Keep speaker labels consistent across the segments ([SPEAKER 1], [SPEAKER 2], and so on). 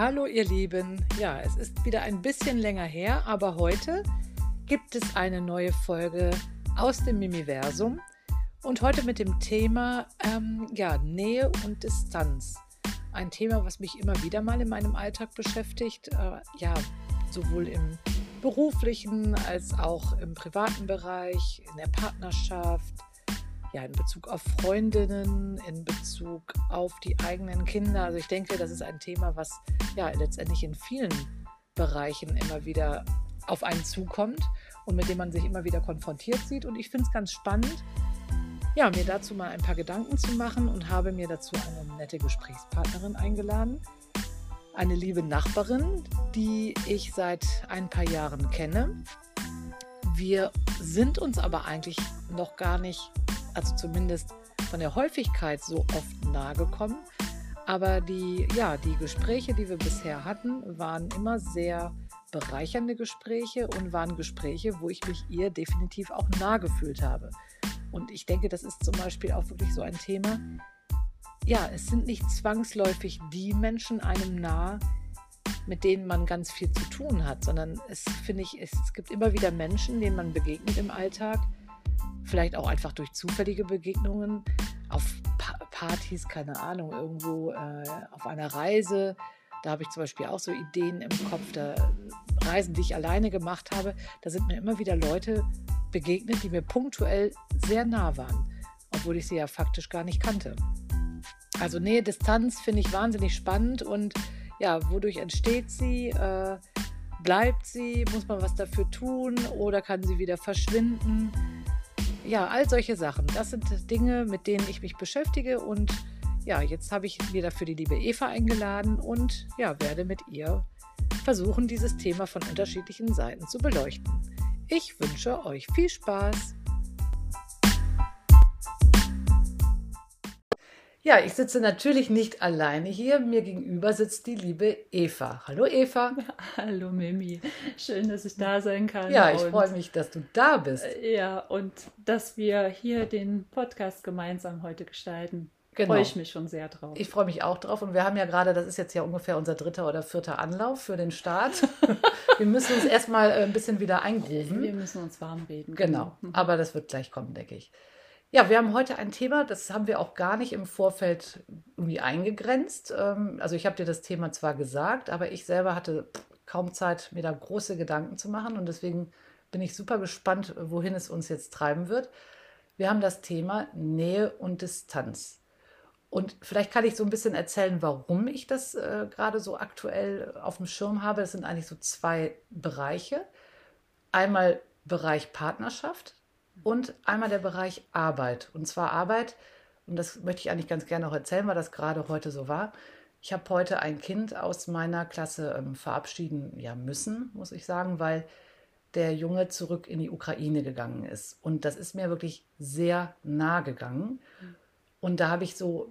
[SPEAKER 1] Hallo ihr Lieben. Ja, es ist wieder ein bisschen länger her, aber heute gibt es eine neue Folge aus dem Mimiversum und heute mit dem Thema ähm, ja, Nähe und Distanz. Ein Thema, was mich immer wieder mal in meinem Alltag beschäftigt, äh, ja, sowohl im beruflichen als auch im privaten Bereich, in der Partnerschaft, ja, in Bezug auf Freundinnen, in Bezug auf die eigenen Kinder. Also ich denke, das ist ein Thema, was ja letztendlich in vielen Bereichen immer wieder auf einen zukommt und mit dem man sich immer wieder konfrontiert sieht. Und ich finde es ganz spannend, ja, mir dazu mal ein paar Gedanken zu machen und habe mir dazu eine nette Gesprächspartnerin eingeladen. Eine liebe Nachbarin, die ich seit ein paar Jahren kenne. Wir sind uns aber eigentlich noch gar nicht also zumindest von der Häufigkeit so oft nahe gekommen. Aber die, ja, die Gespräche, die wir bisher hatten, waren immer sehr bereichernde Gespräche und waren Gespräche, wo ich mich ihr definitiv auch nah gefühlt habe. Und ich denke, das ist zum Beispiel auch wirklich so ein Thema. Ja, es sind nicht zwangsläufig die Menschen einem nah, mit denen man ganz viel zu tun hat, sondern es finde ich, es, es gibt immer wieder Menschen, denen man begegnet im Alltag, vielleicht auch einfach durch zufällige Begegnungen auf pa Partys, keine Ahnung, irgendwo äh, auf einer Reise. Da habe ich zum Beispiel auch so Ideen im Kopf, da Reisen, die ich alleine gemacht habe. Da sind mir immer wieder Leute begegnet, die mir punktuell sehr nah waren, obwohl ich sie ja faktisch gar nicht kannte. Also Nähe, Distanz finde ich wahnsinnig spannend und ja, wodurch entsteht sie? Äh, bleibt sie? Muss man was dafür tun oder kann sie wieder verschwinden? Ja, all solche Sachen. Das sind Dinge, mit denen ich mich beschäftige und ja, jetzt habe ich mir dafür die liebe Eva eingeladen und ja, werde mit ihr versuchen, dieses Thema von unterschiedlichen Seiten zu beleuchten. Ich wünsche euch viel Spaß. Ja, ich sitze natürlich nicht alleine hier. Mir gegenüber sitzt die liebe Eva. Hallo Eva.
[SPEAKER 2] Hallo Mimi. Schön, dass ich da sein kann.
[SPEAKER 1] Ja, ich freue mich, dass du da bist.
[SPEAKER 2] Äh, ja, und dass wir hier den Podcast gemeinsam heute gestalten. Genau. Freue ich mich schon sehr drauf.
[SPEAKER 1] Ich freue mich auch drauf. Und wir haben ja gerade, das ist jetzt ja ungefähr unser dritter oder vierter Anlauf für den Start. wir müssen uns erstmal äh, ein bisschen wieder eingrooven.
[SPEAKER 2] Wir müssen uns warm reden.
[SPEAKER 1] Genau. genau. Aber das wird gleich kommen, denke ich. Ja, wir haben heute ein Thema, das haben wir auch gar nicht im Vorfeld irgendwie eingegrenzt. Ähm, also ich habe dir das Thema zwar gesagt, aber ich selber hatte kaum Zeit, mir da große Gedanken zu machen und deswegen bin ich super gespannt, wohin es uns jetzt treiben wird. Wir haben das Thema Nähe und Distanz. Und vielleicht kann ich so ein bisschen erzählen, warum ich das äh, gerade so aktuell auf dem Schirm habe. Das sind eigentlich so zwei Bereiche. Einmal Bereich Partnerschaft, und einmal der Bereich Arbeit. Und zwar Arbeit, und das möchte ich eigentlich ganz gerne auch erzählen, weil das gerade heute so war. Ich habe heute ein Kind aus meiner Klasse ähm, verabschieden ja, müssen, muss ich sagen, weil der Junge zurück in die Ukraine gegangen ist. Und das ist mir wirklich sehr nah gegangen. Und da habe ich so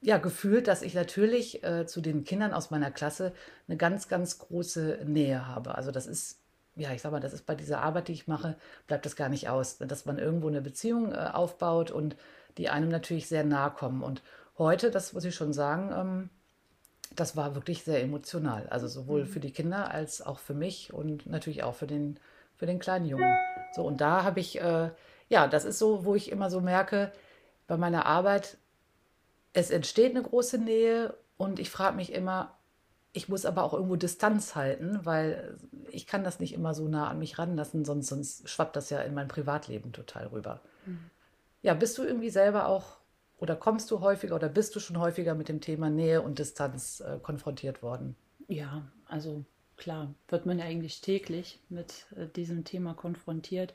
[SPEAKER 1] ja, gefühlt, dass ich natürlich äh, zu den Kindern aus meiner Klasse eine ganz, ganz große Nähe habe. Also das ist ja, ich sag mal, das ist bei dieser Arbeit, die ich mache, bleibt das gar nicht aus, dass man irgendwo eine Beziehung äh, aufbaut und die einem natürlich sehr nahe kommen. Und heute, das muss ich schon sagen, ähm, das war wirklich sehr emotional. Also sowohl mhm. für die Kinder als auch für mich und natürlich auch für den, für den kleinen Jungen. So, und da habe ich, äh, ja, das ist so, wo ich immer so merke, bei meiner Arbeit, es entsteht eine große Nähe und ich frage mich immer, ich muss aber auch irgendwo Distanz halten, weil ich kann das nicht immer so nah an mich ranlassen, sonst, sonst schwappt das ja in mein Privatleben total rüber. Mhm. Ja, bist du irgendwie selber auch oder kommst du häufiger oder bist du schon häufiger mit dem Thema Nähe und Distanz äh, konfrontiert worden?
[SPEAKER 2] Ja, also klar, wird man ja eigentlich täglich mit äh, diesem Thema konfrontiert.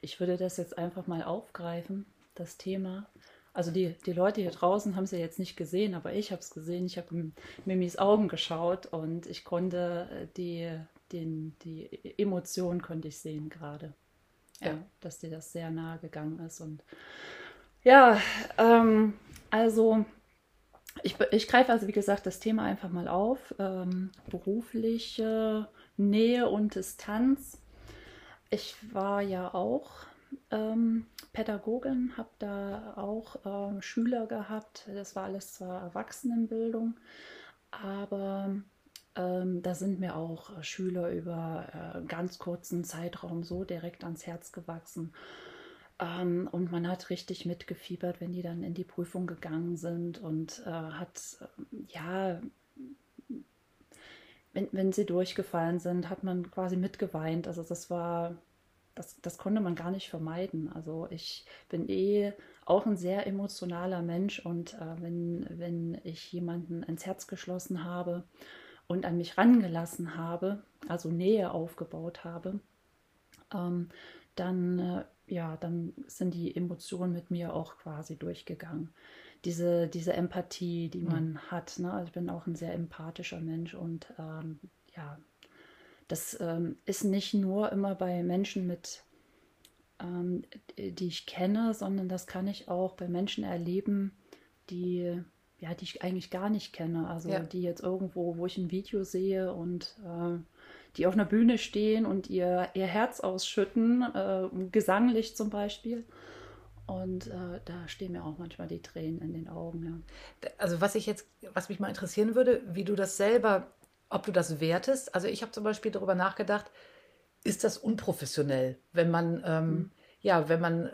[SPEAKER 2] Ich würde das jetzt einfach mal aufgreifen, das Thema, also die, die Leute hier draußen haben es ja jetzt nicht gesehen, aber ich habe es gesehen. Ich habe in Mimis Augen geschaut und ich konnte äh, die, den, die Emotion konnte ich sehen gerade. Ja. ja. dass dir das sehr nahe gegangen ist. Und ja, ähm, also ich, ich greife also wie gesagt das Thema einfach mal auf. Ähm, berufliche Nähe und Distanz. Ich war ja auch ähm, Pädagogin, habe da auch äh, Schüler gehabt. Das war alles zwar Erwachsenenbildung, aber ähm, da sind mir auch äh, Schüler über äh, ganz kurzen Zeitraum so direkt ans Herz gewachsen. Ähm, und man hat richtig mitgefiebert, wenn die dann in die Prüfung gegangen sind und äh, hat, äh, ja, wenn, wenn sie durchgefallen sind, hat man quasi mitgeweint. Also das war, das, das konnte man gar nicht vermeiden. Also ich bin eh auch ein sehr emotionaler Mensch und äh, wenn, wenn ich jemanden ins Herz geschlossen habe und an mich rangelassen habe, also Nähe aufgebaut habe, ähm, dann äh, ja, dann sind die Emotionen mit mir auch quasi durchgegangen. Diese, diese Empathie, die man mhm. hat. Ne? Also ich bin auch ein sehr empathischer Mensch und ähm, ja, das ähm, ist nicht nur immer bei Menschen mit, ähm, die ich kenne, sondern das kann ich auch bei Menschen erleben, die ja, die ich eigentlich gar nicht kenne. Also ja. die jetzt irgendwo, wo ich ein Video sehe und äh, die auf einer Bühne stehen und ihr, ihr Herz ausschütten, äh, gesanglich zum Beispiel. Und äh, da stehen mir auch manchmal die Tränen in den Augen.
[SPEAKER 1] Ja. Also was ich jetzt, was mich mal interessieren würde, wie du das selber, ob du das wertest. Also ich habe zum Beispiel darüber nachgedacht, ist das unprofessionell, wenn man, ähm, mhm. ja, wenn man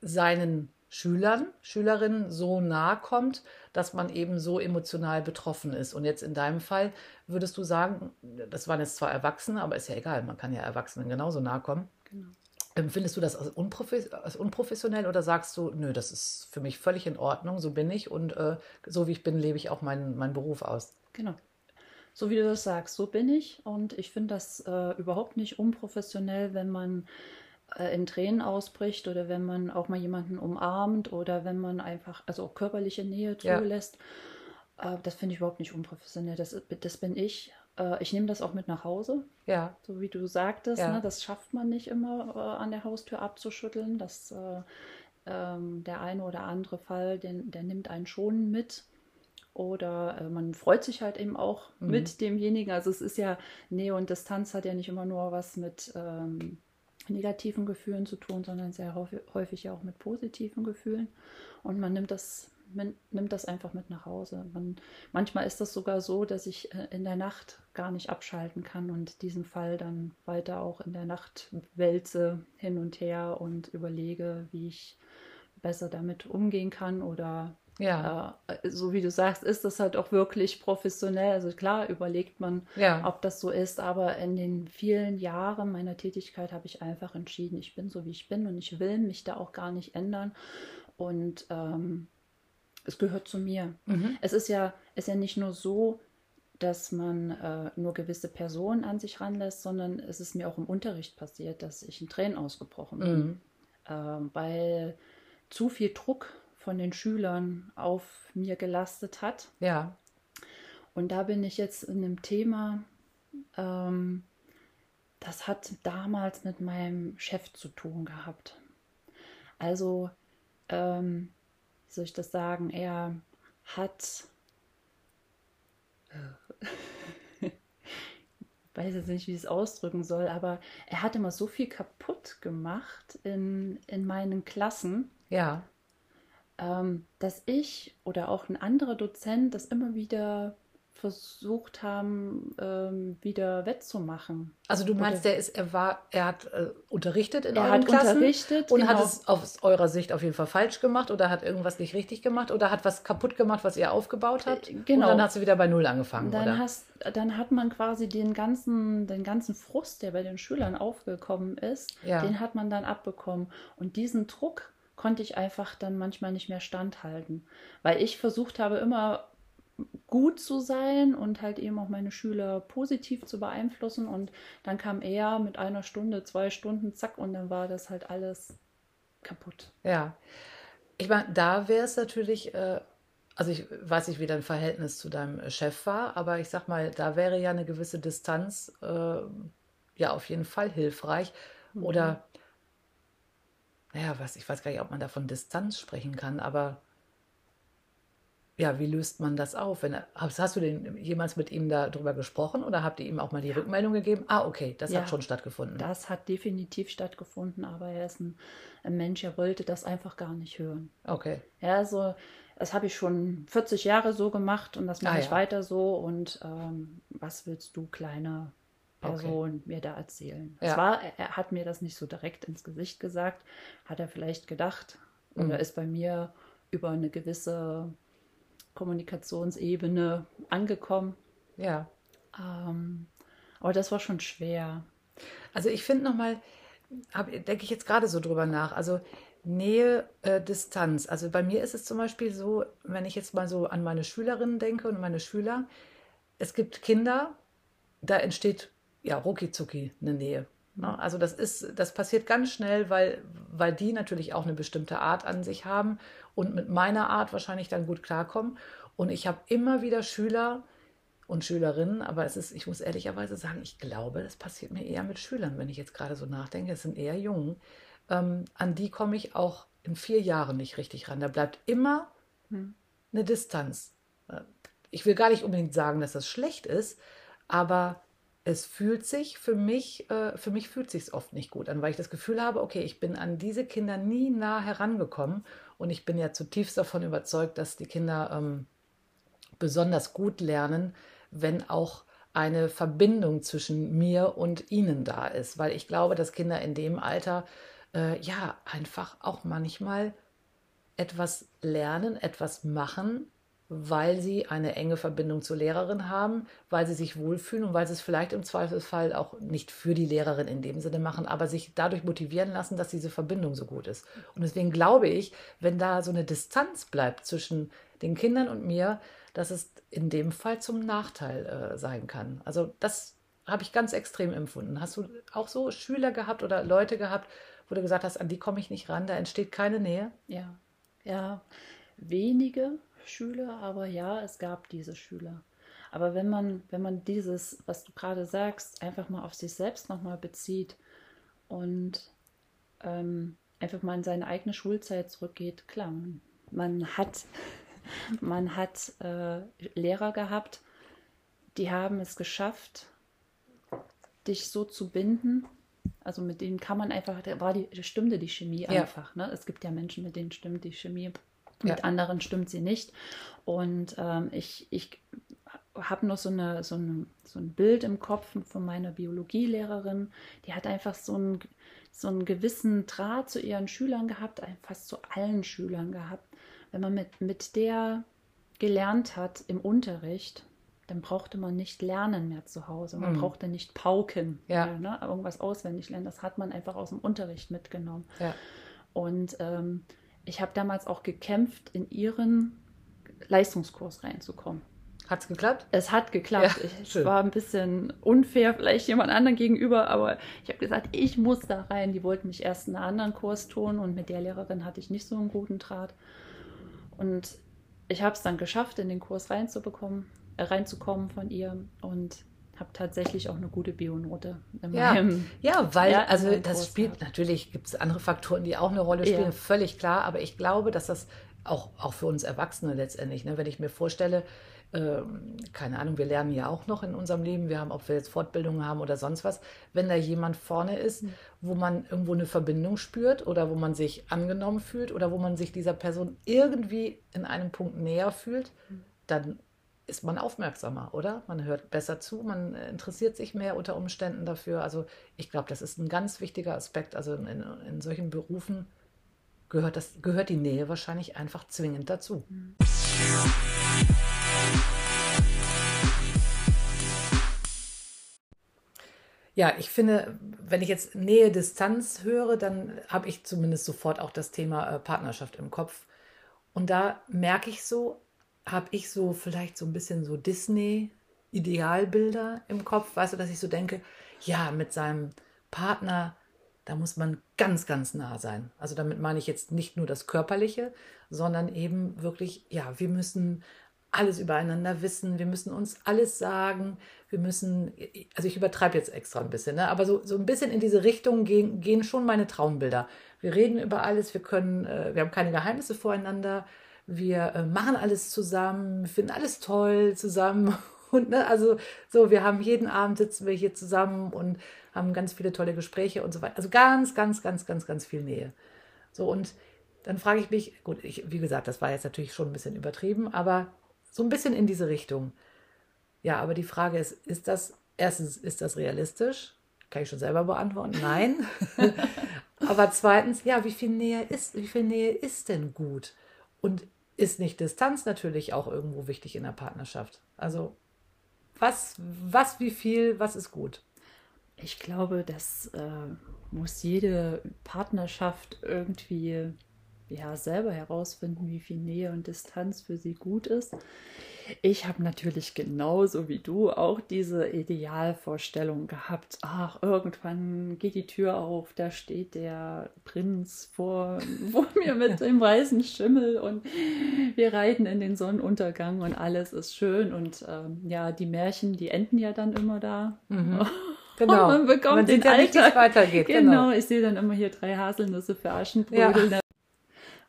[SPEAKER 1] seinen Schülern, Schülerinnen so nahe kommt, dass man eben so emotional betroffen ist. Und jetzt in deinem Fall würdest du sagen, das waren jetzt zwar Erwachsene, aber ist ja egal, man kann ja Erwachsenen genauso nahe kommen. Genau. Ähm, findest du das als, unprofes als, unprofessionell oder sagst du, nö, das ist für mich völlig in Ordnung, so bin ich und äh, so wie ich bin, lebe ich auch meinen, meinen Beruf aus?
[SPEAKER 2] Genau. So wie du das sagst, so bin ich und ich finde das äh, überhaupt nicht unprofessionell, wenn man äh, in Tränen ausbricht oder wenn man auch mal jemanden umarmt oder wenn man einfach, also körperliche Nähe zulässt. Ja. Äh, das finde ich überhaupt nicht unprofessionell. Das, das bin ich. Äh, ich nehme das auch mit nach Hause. Ja. So wie du sagtest, ja. ne, das schafft man nicht immer an der Haustür abzuschütteln. Das, ähm, der eine oder andere Fall, den, der nimmt einen schon mit. Oder äh, man freut sich halt eben auch mhm. mit demjenigen. Also es ist ja, Nähe und Distanz hat ja nicht immer nur was mit ähm, negativen Gefühlen zu tun, sondern sehr häufig auch mit positiven Gefühlen. Und man nimmt das, man nimmt das einfach mit nach Hause. Man, manchmal ist das sogar so, dass ich äh, in der Nacht gar nicht abschalten kann und diesen Fall dann weiter auch in der Nacht wälze hin und her und überlege, wie ich besser damit umgehen kann oder ja. Äh, so wie du sagst, ist das halt auch wirklich professionell. Also klar überlegt man, ja. ob das so ist, aber in den vielen Jahren meiner Tätigkeit habe ich einfach entschieden, ich bin so wie ich bin und ich will mich da auch gar nicht ändern. Und ähm, es gehört zu mir. Mhm. Es ist ja, ist ja nicht nur so, dass man äh, nur gewisse Personen an sich ranlässt, sondern es ist mir auch im Unterricht passiert, dass ich in Tränen ausgebrochen bin, mhm. äh, weil zu viel Druck von den Schülern auf mir gelastet hat. Ja. Und da bin ich jetzt in einem Thema, ähm, das hat damals mit meinem Chef zu tun gehabt. Also, ähm, wie soll ich das sagen, er hat, ich weiß jetzt nicht, wie ich es ausdrücken soll, aber er hat immer so viel kaputt gemacht in, in meinen Klassen. Ja dass ich oder auch ein anderer Dozent das immer wieder versucht haben, ähm, wieder wettzumachen.
[SPEAKER 1] Also du meinst, oder, der ist, er war, er hat äh, unterrichtet in
[SPEAKER 2] er
[SPEAKER 1] euren
[SPEAKER 2] hat Klassen unterrichtet,
[SPEAKER 1] und genau. hat es aus eurer Sicht auf jeden Fall falsch gemacht oder hat irgendwas nicht richtig gemacht oder hat was kaputt gemacht, was ihr aufgebaut habt. Äh, genau. Und dann hat sie wieder bei null angefangen.
[SPEAKER 2] Dann
[SPEAKER 1] oder?
[SPEAKER 2] hast, dann hat man quasi den ganzen, den ganzen Frust, der bei den Schülern aufgekommen ist, ja. den hat man dann abbekommen und diesen Druck konnte ich einfach dann manchmal nicht mehr standhalten, weil ich versucht habe, immer gut zu sein und halt eben auch meine Schüler positiv zu beeinflussen. Und dann kam er mit einer Stunde, zwei Stunden, zack, und dann war das halt alles kaputt.
[SPEAKER 1] Ja, ich meine, da wäre es natürlich, äh, also ich weiß nicht, wie dein Verhältnis zu deinem Chef war, aber ich sag mal, da wäre ja eine gewisse Distanz äh, ja auf jeden Fall hilfreich. Mhm. Oder naja, was, ich weiß gar nicht, ob man da von Distanz sprechen kann, aber ja, wie löst man das auf? Wenn, hast, hast du denn jemals mit ihm darüber gesprochen oder habt ihr ihm auch mal die Rückmeldung gegeben? Ah, okay, das ja, hat schon stattgefunden.
[SPEAKER 2] Das hat definitiv stattgefunden, aber er ist ein, ein, Mensch, er wollte das einfach gar nicht hören. Okay. Ja, also das habe ich schon 40 Jahre so gemacht und das mache ah, ich ja. weiter so. Und ähm, was willst du, kleine Person, okay. mir da erzählen? Ja. Zwar, er hat mir das nicht so direkt ins Gesicht gesagt, hat er vielleicht gedacht. Mhm. Oder ist bei mir über eine gewisse Kommunikationsebene angekommen.
[SPEAKER 1] Ja.
[SPEAKER 2] Ähm, aber das war schon schwer.
[SPEAKER 1] Also ich finde nochmal, denke ich jetzt gerade so drüber nach. Also Nähe, äh, Distanz. Also bei mir ist es zum Beispiel so, wenn ich jetzt mal so an meine Schülerinnen denke und meine Schüler, es gibt Kinder, da entsteht ja rucki zucki eine Nähe. Ne? Also das ist, das passiert ganz schnell, weil, weil die natürlich auch eine bestimmte Art an sich haben und mit meiner Art wahrscheinlich dann gut klarkommen. Und ich habe immer wieder Schüler und Schülerinnen, aber es ist, ich muss ehrlicherweise sagen, ich glaube, das passiert mir eher mit Schülern, wenn ich jetzt gerade so nachdenke. Es sind eher Jungen, ähm, an die komme ich auch in vier Jahren nicht richtig ran. Da bleibt immer hm. eine Distanz. Äh, ich will gar nicht unbedingt sagen, dass das schlecht ist, aber es fühlt sich für mich, äh, für mich fühlt sich oft nicht gut an, weil ich das Gefühl habe, okay, ich bin an diese Kinder nie nah herangekommen und ich bin ja zutiefst davon überzeugt, dass die Kinder ähm, besonders gut lernen, wenn auch eine Verbindung zwischen mir und ihnen da ist, weil ich glaube, dass Kinder in dem Alter äh, ja einfach auch manchmal etwas lernen, etwas machen, weil sie eine enge Verbindung zur Lehrerin haben, weil sie sich wohlfühlen und weil sie es vielleicht im Zweifelsfall auch nicht für die Lehrerin in dem Sinne machen, aber sich dadurch motivieren lassen, dass diese Verbindung so gut ist. Und deswegen glaube ich, wenn da so eine Distanz bleibt zwischen den Kindern und mir, dass es in dem Fall zum Nachteil äh, sein kann. Also das habe ich ganz extrem empfunden. Hast du auch so Schüler gehabt oder Leute gehabt, wo du gesagt hast, an die komme ich nicht ran, da entsteht keine Nähe?
[SPEAKER 2] Ja, ja, wenige Schüler, aber ja, es gab diese Schüler. Aber wenn man, wenn man dieses, was du gerade sagst, einfach mal auf sich selbst nochmal bezieht und ähm, einfach mal in seine eigene Schulzeit zurückgeht, klar, man, hat, man hat äh, Lehrer gehabt, die haben es geschafft, dich so zu binden, also mit denen kann man einfach, da war die, stimmte die Chemie ja. einfach. Ne? Es gibt ja Menschen, mit denen stimmt die Chemie, mit ja. anderen stimmt sie nicht. Und ähm, ich, ich habe noch so, eine, so, eine, so ein Bild im Kopf von meiner Biologielehrerin. Die hat einfach so einen, so einen gewissen Draht zu ihren Schülern gehabt, fast zu allen Schülern gehabt. Wenn man mit, mit der gelernt hat im Unterricht, dann brauchte man nicht lernen mehr zu Hause. Man mhm. brauchte nicht pauken, ja. Mehr, ne? irgendwas auswendig lernen. Das hat man einfach aus dem Unterricht mitgenommen. Ja. Und ähm, ich habe damals auch gekämpft, in ihren Leistungskurs reinzukommen.
[SPEAKER 1] Hat es geklappt?
[SPEAKER 2] Es hat geklappt. Ja, ich, es war ein bisschen unfair vielleicht jemand anderen gegenüber, aber ich habe gesagt, ich muss da rein. Die wollten mich erst in einen anderen Kurs tun und mit der Lehrerin hatte ich nicht so einen guten Draht. Und ich habe es dann geschafft, in den Kurs reinzubekommen reinzukommen von ihr und habe tatsächlich auch eine gute Bionote.
[SPEAKER 1] Ja, ja, weil, ja, also das spielt, gehabt. natürlich gibt es andere Faktoren, die auch eine Rolle spielen, ja. völlig klar, aber ich glaube, dass das auch, auch für uns Erwachsene letztendlich, ne, wenn ich mir vorstelle, äh, keine Ahnung, wir lernen ja auch noch in unserem Leben, wir haben, ob wir jetzt Fortbildungen haben oder sonst was, wenn da jemand vorne ist, mhm. wo man irgendwo eine Verbindung spürt oder wo man sich angenommen fühlt oder wo man sich dieser Person irgendwie in einem Punkt näher fühlt, mhm. dann ist man aufmerksamer, oder? Man hört besser zu, man interessiert sich mehr unter Umständen dafür. Also ich glaube, das ist ein ganz wichtiger Aspekt. Also in, in solchen Berufen gehört, das, gehört die Nähe wahrscheinlich einfach zwingend dazu. Ja, ich finde, wenn ich jetzt Nähe, Distanz höre, dann habe ich zumindest sofort auch das Thema äh, Partnerschaft im Kopf. Und da merke ich so, habe ich so vielleicht so ein bisschen so Disney-Idealbilder im Kopf, weißt du, dass ich so denke, ja, mit seinem Partner, da muss man ganz, ganz nah sein. Also damit meine ich jetzt nicht nur das Körperliche, sondern eben wirklich, ja, wir müssen alles übereinander wissen, wir müssen uns alles sagen, wir müssen, also ich übertreibe jetzt extra ein bisschen, ne? aber so, so ein bisschen in diese Richtung gehen, gehen schon meine Traumbilder. Wir reden über alles, wir können, äh, wir haben keine Geheimnisse voreinander, wir äh, machen alles zusammen, finden alles toll zusammen. Und ne, also so, wir haben jeden Abend sitzen wir hier zusammen und haben ganz viele tolle Gespräche und so weiter. Also ganz, ganz, ganz, ganz, ganz viel Nähe. So und dann frage ich mich, gut, ich, wie gesagt, das war jetzt natürlich schon ein bisschen übertrieben, aber so ein bisschen in diese Richtung. Ja, aber die Frage ist, ist das, erstens, ist das realistisch? Kann ich schon selber beantworten? Nein. aber zweitens, ja, wie viel Nähe ist, wie viel Nähe ist denn gut? Und ist nicht Distanz natürlich auch irgendwo wichtig in der Partnerschaft? Also, was, was, wie viel, was ist gut?
[SPEAKER 2] Ich glaube, das äh, muss jede Partnerschaft irgendwie ja, selber herausfinden, wie viel Nähe und Distanz für sie gut ist. Ich habe natürlich genauso wie du auch diese Idealvorstellung gehabt. Ach, irgendwann geht die Tür auf, da steht der Prinz vor, vor mir mit dem weißen Schimmel und wir reiten in den Sonnenuntergang und alles ist schön. Und ähm, ja, die Märchen, die enden ja dann immer da. Mhm.
[SPEAKER 1] Genau. Und man bekommt man den ja Alltag. Weitergeht.
[SPEAKER 2] Genau. genau. ich sehe dann immer hier drei Haselnüsse für Aschenbrödel. Ja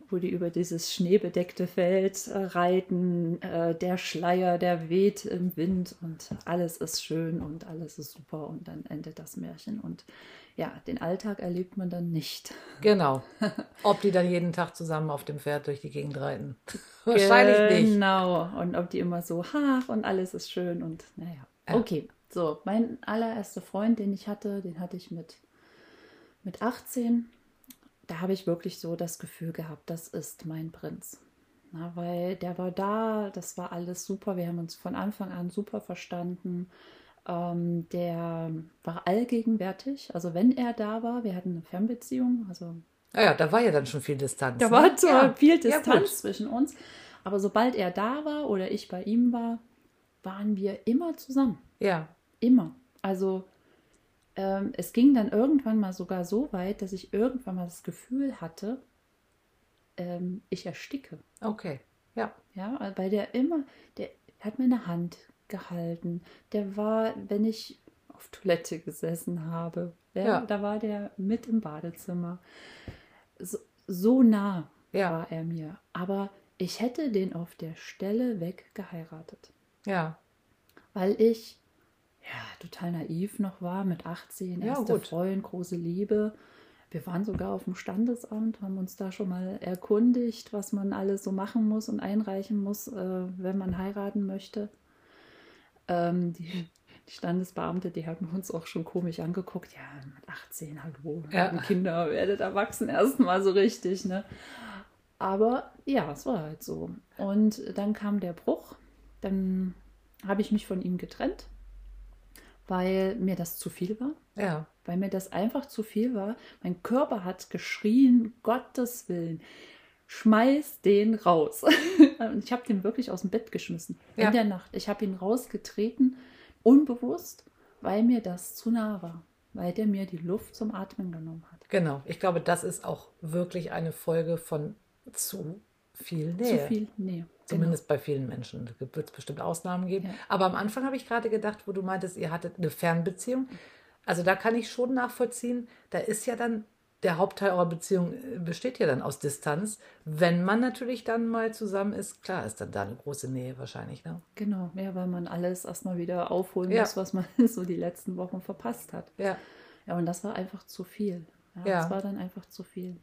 [SPEAKER 2] wo die über dieses schneebedeckte Feld äh, reiten. Äh, der Schleier, der weht im Wind und alles ist schön und alles ist super und dann endet das Märchen. Und ja, den Alltag erlebt man dann nicht.
[SPEAKER 1] Genau. Ob die dann jeden Tag zusammen auf dem Pferd durch die Gegend reiten. Wahrscheinlich nicht.
[SPEAKER 2] Genau. Und ob die immer so, ha, und alles ist schön und naja. Ja. Okay. So, mein allererster Freund, den ich hatte, den hatte ich mit, mit 18 da habe ich wirklich so das Gefühl gehabt, das ist mein Prinz. Na, weil der war da, das war alles super, wir haben uns von Anfang an super verstanden. Ähm, der war allgegenwärtig, also wenn er da war, wir hatten eine Fernbeziehung, also
[SPEAKER 1] ja, ja, da war ja dann schon viel Distanz.
[SPEAKER 2] Da ne? war ja. viel Distanz ja, zwischen uns. Aber sobald er da war oder ich bei ihm war, waren wir immer zusammen.
[SPEAKER 1] Ja.
[SPEAKER 2] Immer. Also ähm, es ging dann irgendwann mal sogar so weit, dass ich irgendwann mal das Gefühl hatte, ähm, ich ersticke.
[SPEAKER 1] Okay, ja.
[SPEAKER 2] Ja, weil der immer, der hat meine Hand gehalten. Der war, wenn ich auf Toilette gesessen habe, der, ja. da war der mit im Badezimmer. So, so nah ja. war er mir. Aber ich hätte den auf der Stelle weg geheiratet.
[SPEAKER 1] Ja.
[SPEAKER 2] Weil ich ja, total naiv noch war, mit 18, ja, erster Freund, große Liebe. Wir waren sogar auf dem Standesamt, haben uns da schon mal erkundigt, was man alles so machen muss und einreichen muss, äh, wenn man heiraten möchte. Ähm, die, die, Standesbeamte, die haben uns auch schon komisch angeguckt. Ja, mit 18, hallo, ja. Kinder, werdet erwachsen erstmal so richtig, ne? Aber ja, es war halt so. Und dann kam der Bruch. Dann habe ich mich von ihm getrennt weil mir das zu viel war.
[SPEAKER 1] Ja.
[SPEAKER 2] Weil mir das einfach zu viel war. Mein Körper hat geschrien, Gottes Willen, schmeiß den raus. Und ich habe den wirklich aus dem Bett geschmissen ja. in der Nacht. Ich habe ihn rausgetreten, unbewusst, weil mir das zu nah war. Weil der mir die Luft zum Atmen genommen hat.
[SPEAKER 1] Genau. Ich glaube, das ist auch wirklich eine Folge von zu viel Nähe.
[SPEAKER 2] Zu viel Nähe.
[SPEAKER 1] Zumindest genau. bei vielen Menschen. Da wird es bestimmt Ausnahmen geben. Ja. Aber am Anfang habe ich gerade gedacht, wo du meintest, ihr hattet eine Fernbeziehung. Also da kann ich schon nachvollziehen, da ist ja dann der Hauptteil eurer Beziehung äh, besteht ja dann aus Distanz. Wenn man natürlich dann mal zusammen ist, klar ist dann da eine große Nähe wahrscheinlich. Ne?
[SPEAKER 2] Genau, ja, weil man alles erstmal wieder aufholen ja. muss, was man so die letzten Wochen verpasst hat.
[SPEAKER 1] Ja.
[SPEAKER 2] Ja, und das war einfach zu viel. Ja, ja. Das war dann einfach zu viel.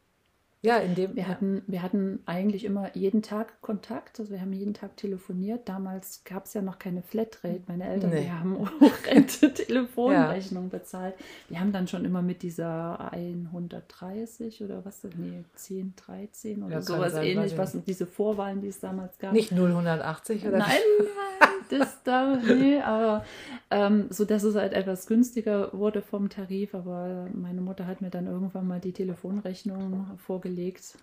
[SPEAKER 1] Ja, in dem.
[SPEAKER 2] Wir, hatten, wir hatten eigentlich immer jeden Tag Kontakt. Also wir haben jeden Tag telefoniert. Damals gab es ja noch keine Flatrate. Meine Eltern nee. die haben horrende Telefonrechnung ja. bezahlt. Wir haben dann schon immer mit dieser 130 oder was? Nee, 10, 13 oder ja, sowas ähnlich, was diese Vorwahlen, die es damals gab.
[SPEAKER 1] Nicht 080 oder?
[SPEAKER 2] Nein, nein, das da, nee, aber ähm, so dass es halt etwas günstiger wurde vom Tarif. Aber meine Mutter hat mir dann irgendwann mal die Telefonrechnung vorgelegt gelegt.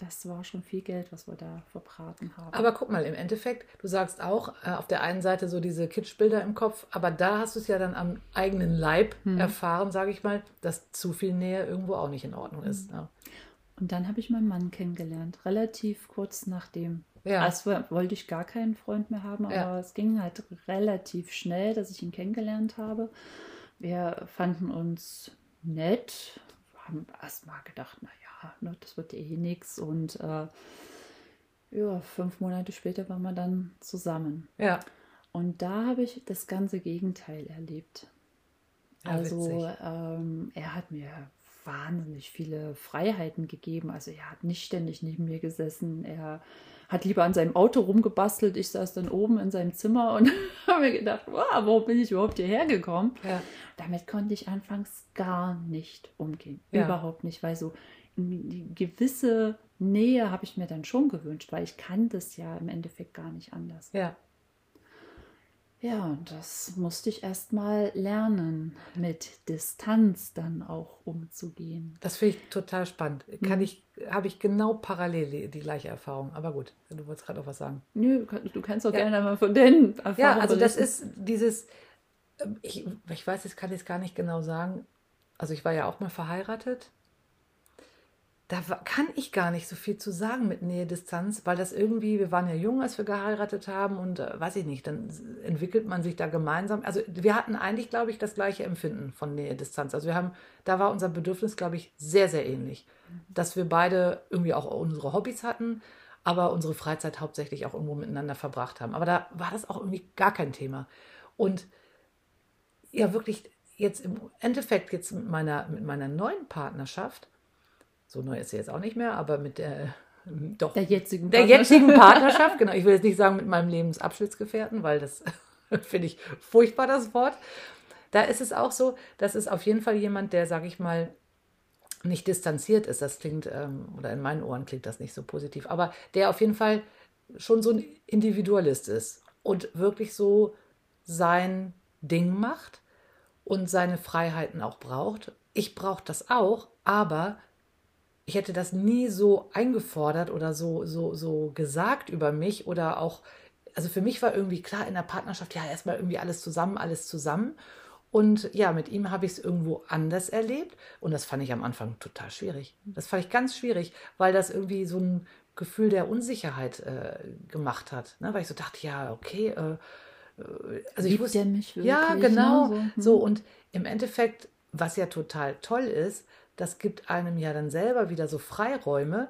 [SPEAKER 2] Das war schon viel Geld, was wir da verbraten haben.
[SPEAKER 1] Aber guck mal, im Endeffekt, du sagst auch, äh, auf der einen Seite so diese Kitschbilder im Kopf, aber da hast du es ja dann am eigenen Leib hm. erfahren, sage ich mal, dass zu viel Nähe irgendwo auch nicht in Ordnung ist. Hm. Ja.
[SPEAKER 2] Und dann habe ich meinen Mann kennengelernt, relativ kurz nachdem. Ja. Also wollte ich gar keinen Freund mehr haben, aber ja. es ging halt relativ schnell, dass ich ihn kennengelernt habe. Wir fanden uns nett, haben erst mal gedacht, naja, ne, das wird eh nichts. Und äh, ja, fünf Monate später waren wir dann zusammen.
[SPEAKER 1] Ja.
[SPEAKER 2] Und da habe ich das ganze Gegenteil erlebt. Ja, also ähm, er hat mir wahnsinnig viele Freiheiten gegeben. Also er hat nicht ständig neben mir gesessen. Er hat lieber an seinem Auto rumgebastelt. Ich saß dann oben in seinem Zimmer und habe mir gedacht, wow, warum bin ich überhaupt hierher gekommen? Ja. Damit konnte ich anfangs gar nicht umgehen. Ja. Überhaupt nicht, weil so eine gewisse Nähe habe ich mir dann schon gewünscht, weil ich kann das ja im Endeffekt gar nicht anders.
[SPEAKER 1] Ja.
[SPEAKER 2] Ja, das musste ich erst mal lernen, mit Distanz dann auch umzugehen.
[SPEAKER 1] Das finde ich total spannend. Kann mhm. ich, habe ich genau parallel die, die, gleiche Erfahrung. Aber gut, du wolltest gerade auch was sagen.
[SPEAKER 2] Nö, du kannst doch ja. gerne mal von den
[SPEAKER 1] Erfahrungen Ja, also das ist dieses, ähm, ich, ich weiß, jetzt kann ich es gar nicht genau sagen. Also ich war ja auch mal verheiratet da kann ich gar nicht so viel zu sagen mit Nähe, Distanz, weil das irgendwie, wir waren ja jung, als wir geheiratet haben und äh, weiß ich nicht, dann entwickelt man sich da gemeinsam. Also wir hatten eigentlich, glaube ich, das gleiche Empfinden von Nähe, Distanz. Also wir haben, da war unser Bedürfnis, glaube ich, sehr, sehr ähnlich. Dass wir beide irgendwie auch unsere Hobbys hatten, aber unsere Freizeit hauptsächlich auch irgendwo miteinander verbracht haben. Aber da war das auch irgendwie gar kein Thema. Und ja, wirklich jetzt im Endeffekt, jetzt mit meiner, mit meiner neuen Partnerschaft, so neu ist sie jetzt auch nicht mehr, aber mit der,
[SPEAKER 2] doch, der jetzigen
[SPEAKER 1] der jetzigen Partnerschaft, genau. Ich will jetzt nicht sagen mit meinem Lebensabschnittsgefährten, weil das finde ich furchtbar, das Wort. Da ist es auch so, das ist auf jeden Fall jemand, der, sage ich mal, nicht distanziert ist. Das klingt, ähm, oder in meinen Ohren klingt das nicht so positiv, aber der auf jeden Fall schon so ein Individualist ist und wirklich so sein Ding macht und seine Freiheiten auch braucht. Ich brauche das auch, aber ich hätte das nie so eingefordert oder so, so, so gesagt über mich oder auch, also für mich war irgendwie klar in der Partnerschaft, ja, erstmal irgendwie alles zusammen, alles zusammen. Und ja, mit ihm habe ich es irgendwo anders erlebt. Und das fand ich am Anfang total schwierig. Das fand ich ganz schwierig, weil das irgendwie so ein Gefühl der Unsicherheit äh, gemacht hat. Ne? Weil ich so dachte, ja, okay, äh,
[SPEAKER 2] äh also ich wusste, mich
[SPEAKER 1] wirklich, ja, genau. Ne? So. so, und im Endeffekt, was ja total toll ist, das gibt einem ja dann selber wieder so Freiräume.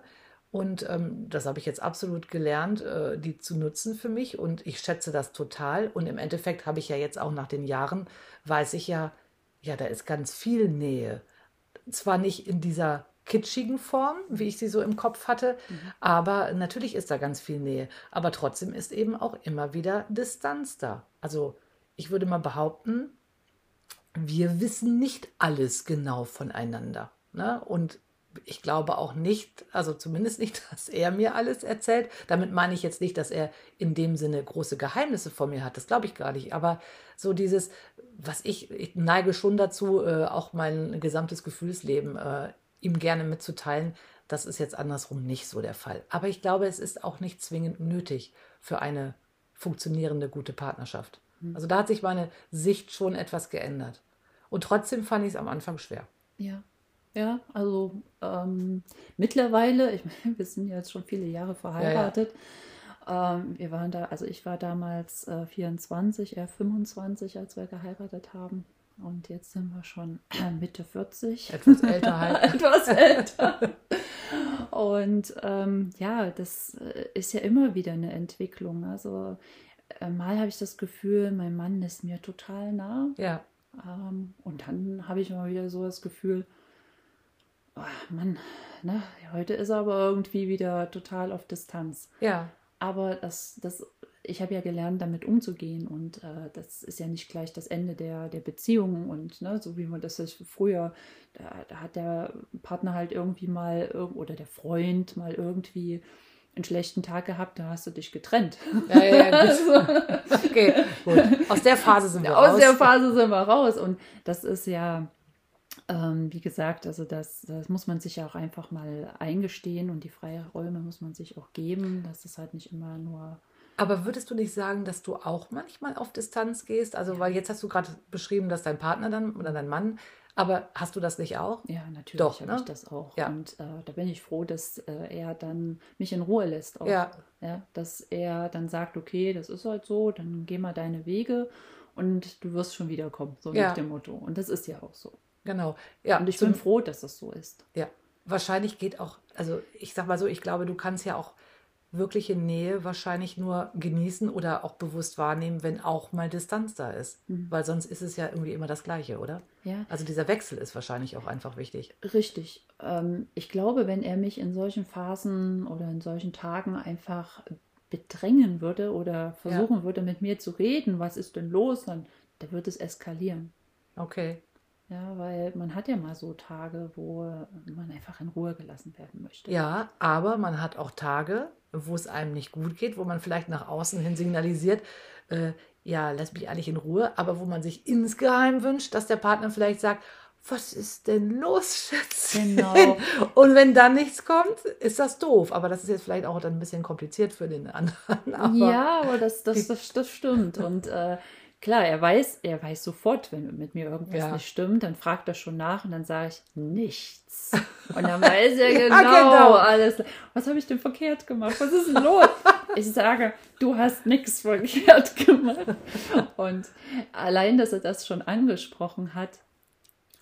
[SPEAKER 1] Und ähm, das habe ich jetzt absolut gelernt, äh, die zu nutzen für mich. Und ich schätze das total. Und im Endeffekt habe ich ja jetzt auch nach den Jahren, weiß ich ja, ja, da ist ganz viel Nähe. Zwar nicht in dieser kitschigen Form, wie ich sie so im Kopf hatte, mhm. aber natürlich ist da ganz viel Nähe. Aber trotzdem ist eben auch immer wieder Distanz da. Also ich würde mal behaupten, wir wissen nicht alles genau voneinander. Ne? Und ich glaube auch nicht, also zumindest nicht, dass er mir alles erzählt. Damit meine ich jetzt nicht, dass er in dem Sinne große Geheimnisse vor mir hat. Das glaube ich gar nicht. Aber so dieses, was ich, ich neige schon dazu, äh, auch mein gesamtes Gefühlsleben äh, ihm gerne mitzuteilen. Das ist jetzt andersrum nicht so der Fall. Aber ich glaube, es ist auch nicht zwingend nötig für eine funktionierende, gute Partnerschaft. Hm. Also da hat sich meine Sicht schon etwas geändert. Und trotzdem fand ich es am Anfang schwer.
[SPEAKER 2] Ja. Ja, also ähm, mittlerweile, ich meine, wir sind jetzt schon viele Jahre verheiratet. Ja, ja. Ähm, wir waren da, also ich war damals äh, 24, er 25, als wir geheiratet haben. Und jetzt sind wir schon äh, Mitte 40.
[SPEAKER 1] Etwas älter halt.
[SPEAKER 2] Etwas älter. Und ähm, ja, das äh, ist ja immer wieder eine Entwicklung. Also äh, mal habe ich das Gefühl, mein Mann ist mir total nah.
[SPEAKER 1] Ja.
[SPEAKER 2] Ähm, und dann habe ich immer wieder so das Gefühl, oh Mann, ne, heute ist er aber irgendwie wieder total auf Distanz.
[SPEAKER 1] Ja.
[SPEAKER 2] Aber das, das, ich habe ja gelernt, damit umzugehen und äh, das ist ja nicht gleich das Ende der, der Beziehung und ne, so wie man das früher, da, da hat der Partner halt irgendwie mal oder der Freund mal irgendwie einen schlechten Tag gehabt, da hast du dich getrennt. Ja, ja, ja
[SPEAKER 1] gut. okay, gut. Aus der Phase sind wir
[SPEAKER 2] Aus
[SPEAKER 1] raus.
[SPEAKER 2] Aus der Phase sind wir raus. Und das ist ja, ähm, wie gesagt, also das, das muss man sich ja auch einfach mal eingestehen und die Freiräume muss man sich auch geben. Das ist halt nicht immer nur.
[SPEAKER 1] Aber würdest du nicht sagen, dass du auch manchmal auf Distanz gehst? Also, ja. weil jetzt hast du gerade beschrieben, dass dein Partner dann oder dein Mann aber hast du das nicht auch?
[SPEAKER 2] Ja, natürlich habe ne? ich das auch. Ja. Und äh, da bin ich froh, dass äh, er dann mich in Ruhe lässt. Auch.
[SPEAKER 1] Ja.
[SPEAKER 2] ja. Dass er dann sagt, okay, das ist halt so, dann geh mal deine Wege und du wirst schon wiederkommen, so ja. nach dem Motto. Und das ist ja auch so.
[SPEAKER 1] Genau. Ja.
[SPEAKER 2] Und ich bin froh, dass das so ist.
[SPEAKER 1] Ja. Wahrscheinlich geht auch, also ich sag mal so, ich glaube, du kannst ja auch wirkliche Nähe wahrscheinlich nur genießen oder auch bewusst wahrnehmen, wenn auch mal Distanz da ist. Mhm. Weil sonst ist es ja irgendwie immer das Gleiche, oder?
[SPEAKER 2] Ja.
[SPEAKER 1] Also dieser Wechsel ist wahrscheinlich auch einfach wichtig.
[SPEAKER 2] Richtig. Ähm, ich glaube, wenn er mich in solchen Phasen oder in solchen Tagen einfach bedrängen würde oder versuchen ja. würde, mit mir zu reden, was ist denn los, dann, dann wird es eskalieren.
[SPEAKER 1] Okay.
[SPEAKER 2] Ja, weil man hat ja mal so Tage, wo man einfach in Ruhe gelassen werden möchte.
[SPEAKER 1] Ja, aber man hat auch Tage, wo es einem nicht gut geht, wo man vielleicht nach außen hin signalisiert, äh, ja, lass mich eigentlich in Ruhe, aber wo man sich insgeheim wünscht, dass der Partner vielleicht sagt, was ist denn los, Schätzchen? Genau. Und wenn dann nichts kommt, ist das doof. Aber das ist jetzt vielleicht auch dann ein bisschen kompliziert für den anderen.
[SPEAKER 2] Aber ja, aber das, das, das, das stimmt. Und äh, klar, er weiß, er weiß sofort, wenn mit mir irgendwas ja. nicht stimmt, dann fragt er schon nach und dann sage ich nichts. Und dann weiß er genau, ja, genau. alles. Was habe ich denn verkehrt gemacht? Was ist denn los? Ich sage, du hast nichts verkehrt gemacht. Und allein, dass er das schon angesprochen hat,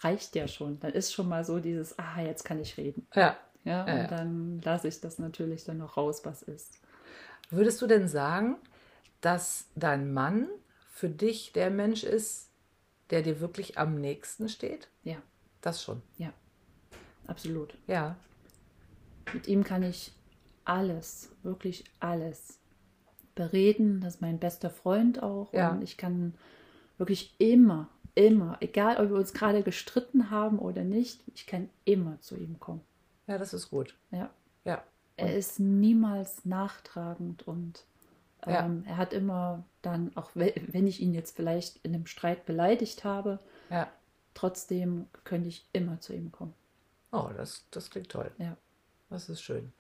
[SPEAKER 2] reicht ja schon. Dann ist schon mal so dieses, ah, jetzt kann ich reden.
[SPEAKER 1] Ja.
[SPEAKER 2] Ja, und ja, dann lasse ich das natürlich dann noch raus, was ist.
[SPEAKER 1] Würdest du denn sagen, dass dein Mann für dich der Mensch ist, der dir wirklich am nächsten steht?
[SPEAKER 2] Ja.
[SPEAKER 1] Das schon.
[SPEAKER 2] Ja. Absolut.
[SPEAKER 1] Ja.
[SPEAKER 2] Mit ihm kann ich alles, wirklich alles bereden. Das ist mein bester Freund auch.
[SPEAKER 1] Ja.
[SPEAKER 2] Und ich kann wirklich immer, immer, egal ob wir uns gerade gestritten haben oder nicht, ich kann immer zu ihm kommen.
[SPEAKER 1] Ja, das ist gut.
[SPEAKER 2] Ja.
[SPEAKER 1] Ja.
[SPEAKER 2] Und er ist niemals nachtragend und ähm, er hat immer dann, auch wenn ich ihn jetzt vielleicht in einem Streit beleidigt habe,
[SPEAKER 1] ja.
[SPEAKER 2] trotzdem könnte ich immer zu ihm kommen.
[SPEAKER 1] Oh, das, das klingt toll.
[SPEAKER 2] Ja.
[SPEAKER 1] Das ist schön.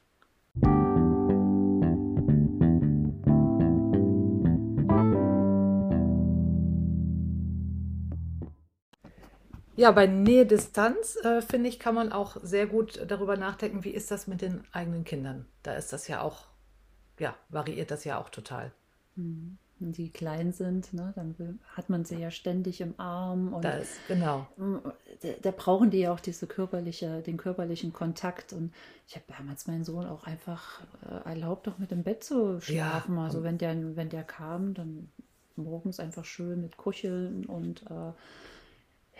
[SPEAKER 1] Ja, bei Nähe-Distanz, äh, finde ich, kann man auch sehr gut darüber nachdenken, wie ist das mit den eigenen Kindern. Da ist das ja auch, ja, variiert das ja auch total.
[SPEAKER 2] Mhm. Wenn die klein sind, ne, dann hat man sie ja ständig im Arm. Und
[SPEAKER 1] das, genau.
[SPEAKER 2] Da, da, brauchen die ja auch diese körperliche, den körperlichen Kontakt. Und ich habe damals meinen Sohn auch einfach äh, erlaubt, doch mit im Bett zu schlafen. Ja. Also wenn der, wenn der kam, dann morgens einfach schön mit Kuscheln und äh,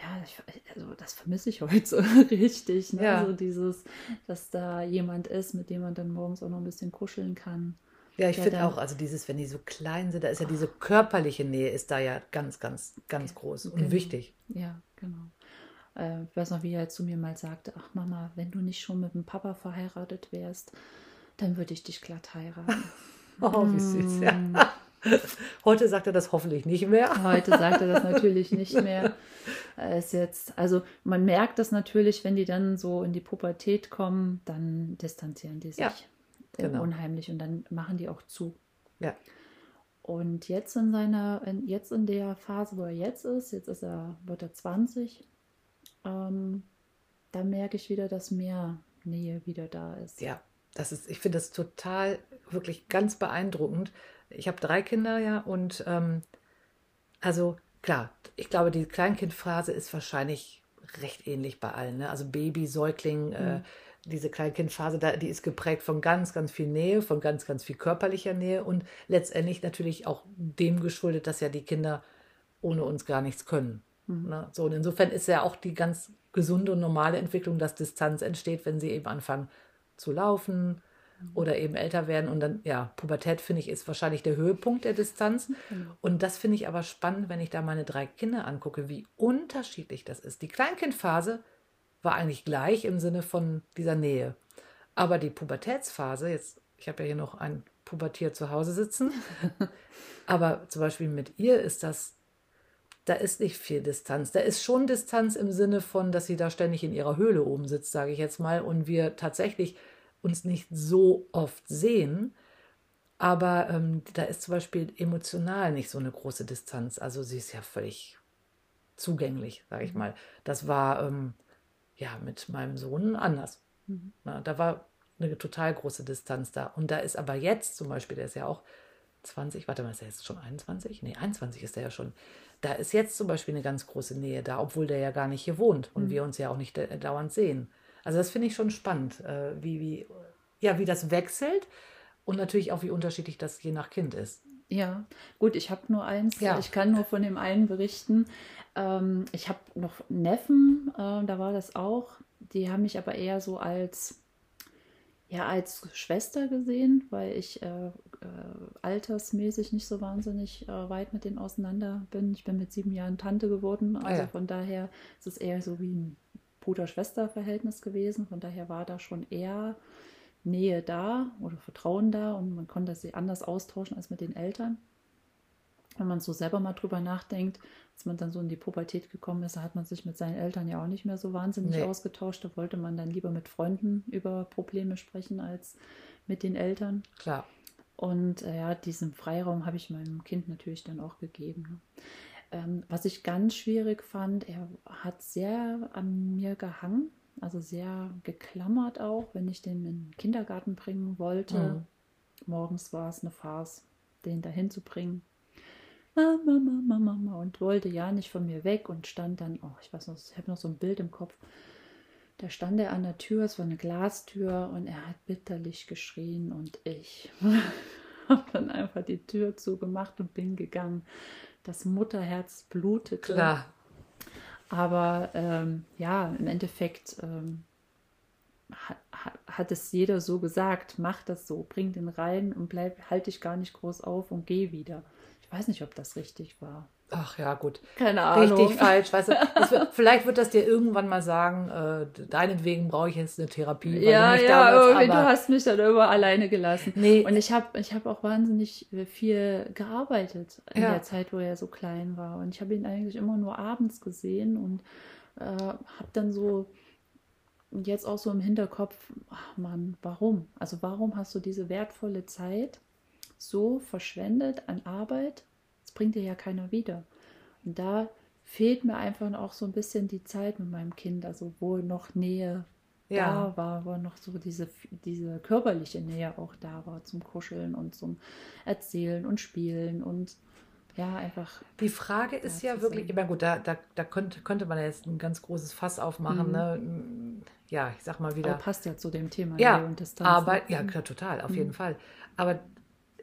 [SPEAKER 2] ja, ich, also das vermisse ich heute so richtig. Ne?
[SPEAKER 1] Ja.
[SPEAKER 2] Also dieses, dass da jemand ist, mit dem man dann morgens auch noch ein bisschen kuscheln kann.
[SPEAKER 1] Ja, ich finde auch, also dieses, wenn die so klein sind, da ist ja diese körperliche Nähe ist da ja ganz, ganz, ganz groß und
[SPEAKER 2] genau.
[SPEAKER 1] wichtig.
[SPEAKER 2] Ja, genau. Äh, ich weiß noch, wie er zu mir mal sagte, ach Mama, wenn du nicht schon mit dem Papa verheiratet wärst, dann würde ich dich glatt heiraten.
[SPEAKER 1] oh, wie süß, ja. Mm. Heute sagt er das hoffentlich nicht mehr.
[SPEAKER 2] Heute sagt er das natürlich nicht mehr. ist jetzt, also man merkt das natürlich, wenn die dann so in die Pubertät kommen, dann distanzieren die sich ja, genau. unheimlich und dann machen die auch zu.
[SPEAKER 1] Ja.
[SPEAKER 2] Und jetzt in seiner, in, jetzt in der Phase, wo er jetzt ist, jetzt ist er, wird er 20, ähm, da merke ich wieder, dass mehr Nähe wieder da ist.
[SPEAKER 1] Ja, das ist, ich finde das total, wirklich ganz beeindruckend, ich habe drei Kinder ja und ähm, also klar, ich glaube, die Kleinkindphase ist wahrscheinlich recht ähnlich bei allen. Ne? Also Baby, Säugling, äh, mhm. äh, diese Kleinkindphase, da, die ist geprägt von ganz, ganz viel Nähe, von ganz, ganz viel körperlicher Nähe und letztendlich natürlich auch dem geschuldet, dass ja die Kinder ohne uns gar nichts können. Mhm. Ne? So, und insofern ist ja auch die ganz gesunde und normale Entwicklung, dass Distanz entsteht, wenn sie eben anfangen zu laufen, oder eben älter werden. Und dann, ja, Pubertät finde ich ist wahrscheinlich der Höhepunkt der Distanz. Mhm. Und das finde ich aber spannend, wenn ich da meine drei Kinder angucke, wie unterschiedlich das ist. Die Kleinkindphase war eigentlich gleich im Sinne von dieser Nähe. Aber die Pubertätsphase, jetzt, ich habe ja hier noch ein Pubertier zu Hause sitzen, aber zum Beispiel mit ihr ist das da ist nicht viel Distanz. Da ist schon Distanz im Sinne von, dass sie da ständig in ihrer Höhle oben sitzt, sage ich jetzt mal, und wir tatsächlich uns nicht so oft sehen. Aber ähm, da ist zum Beispiel emotional nicht so eine große Distanz. Also sie ist ja völlig zugänglich, sage ich mal. Das war ähm, ja mit meinem Sohn anders. Mhm. Na, da war eine total große Distanz da. Und da ist aber jetzt zum Beispiel, der ist ja auch 20, warte mal, ist er jetzt schon 21? Nee, 21 ist er ja schon. Da ist jetzt zum Beispiel eine ganz große Nähe da, obwohl der ja gar nicht hier wohnt und mhm. wir uns ja auch nicht dauernd sehen. Also das finde ich schon spannend, äh, wie, wie, ja, wie das wechselt. Und natürlich auch, wie unterschiedlich das je nach Kind ist.
[SPEAKER 2] Ja, gut, ich habe nur eins. Ja. Ich kann nur von dem einen berichten. Ähm, ich habe noch Neffen, äh, da war das auch. Die haben mich aber eher so als ja als Schwester gesehen, weil ich äh, äh, altersmäßig nicht so wahnsinnig äh, weit mit denen auseinander bin. Ich bin mit sieben Jahren Tante geworden, ah, also ja. von daher ist es eher so wie ein Bruder-Schwester-Verhältnis gewesen. Von daher war da schon eher Nähe da oder Vertrauen da und man konnte sie anders austauschen als mit den Eltern. Wenn man so selber mal drüber nachdenkt, als man dann so in die Pubertät gekommen ist, da hat man sich mit seinen Eltern ja auch nicht mehr so wahnsinnig nee. ausgetauscht. Da wollte man dann lieber mit Freunden über Probleme sprechen als mit den Eltern.
[SPEAKER 1] Klar.
[SPEAKER 2] Und äh, ja, diesen Freiraum habe ich meinem Kind natürlich dann auch gegeben. Ne? Ähm, was ich ganz schwierig fand, er hat sehr an mir gehangen also sehr geklammert auch, wenn ich den in den Kindergarten bringen wollte. Mhm. Morgens war es eine Farce, den dahin zu bringen. Mama, Mama, Mama und wollte ja nicht von mir weg und stand dann, oh, ich weiß noch, ich habe noch so ein Bild im Kopf. Da stand er an der Tür, es war eine Glastür und er hat bitterlich geschrien und ich habe dann einfach die Tür zugemacht und bin gegangen. Das Mutterherz blutete.
[SPEAKER 1] Klar.
[SPEAKER 2] Aber ähm, ja, im Endeffekt ähm, hat, hat, es jeder so gesagt, mach das so, bring den rein und bleib, halt dich gar nicht groß auf und geh wieder. Ich weiß nicht, ob das richtig war.
[SPEAKER 1] Ach ja, gut.
[SPEAKER 2] Keine Ahnung.
[SPEAKER 1] Richtig, falsch. Weißt du, wird, vielleicht wird das dir irgendwann mal sagen, äh, deinetwegen brauche ich jetzt eine Therapie.
[SPEAKER 2] ja, ja, damals, du hast mich dann immer alleine gelassen. Nee. Und ich habe ich hab auch wahnsinnig viel gearbeitet in ja. der Zeit, wo er so klein war. Und ich habe ihn eigentlich immer nur abends gesehen und äh, habe dann so jetzt auch so im Hinterkopf, ach Mann, warum? Also warum hast du diese wertvolle Zeit so verschwendet an Arbeit? Bringt dir ja keiner wieder. Und da fehlt mir einfach auch so ein bisschen die Zeit mit meinem Kind, also wo noch Nähe ja. da war, wo noch so diese, diese körperliche Nähe auch da war zum Kuscheln und zum Erzählen und Spielen und ja, einfach.
[SPEAKER 1] Die Frage ist ja wirklich, immer gut, da, da, da könnte, könnte man jetzt ein ganz großes Fass aufmachen. Mhm. Ne? Ja, ich sag mal wieder.
[SPEAKER 2] Aber passt ja zu dem Thema
[SPEAKER 1] ja, Nähe und Distanz. Aber, ne? ja, klar, total, auf mhm. jeden Fall. Aber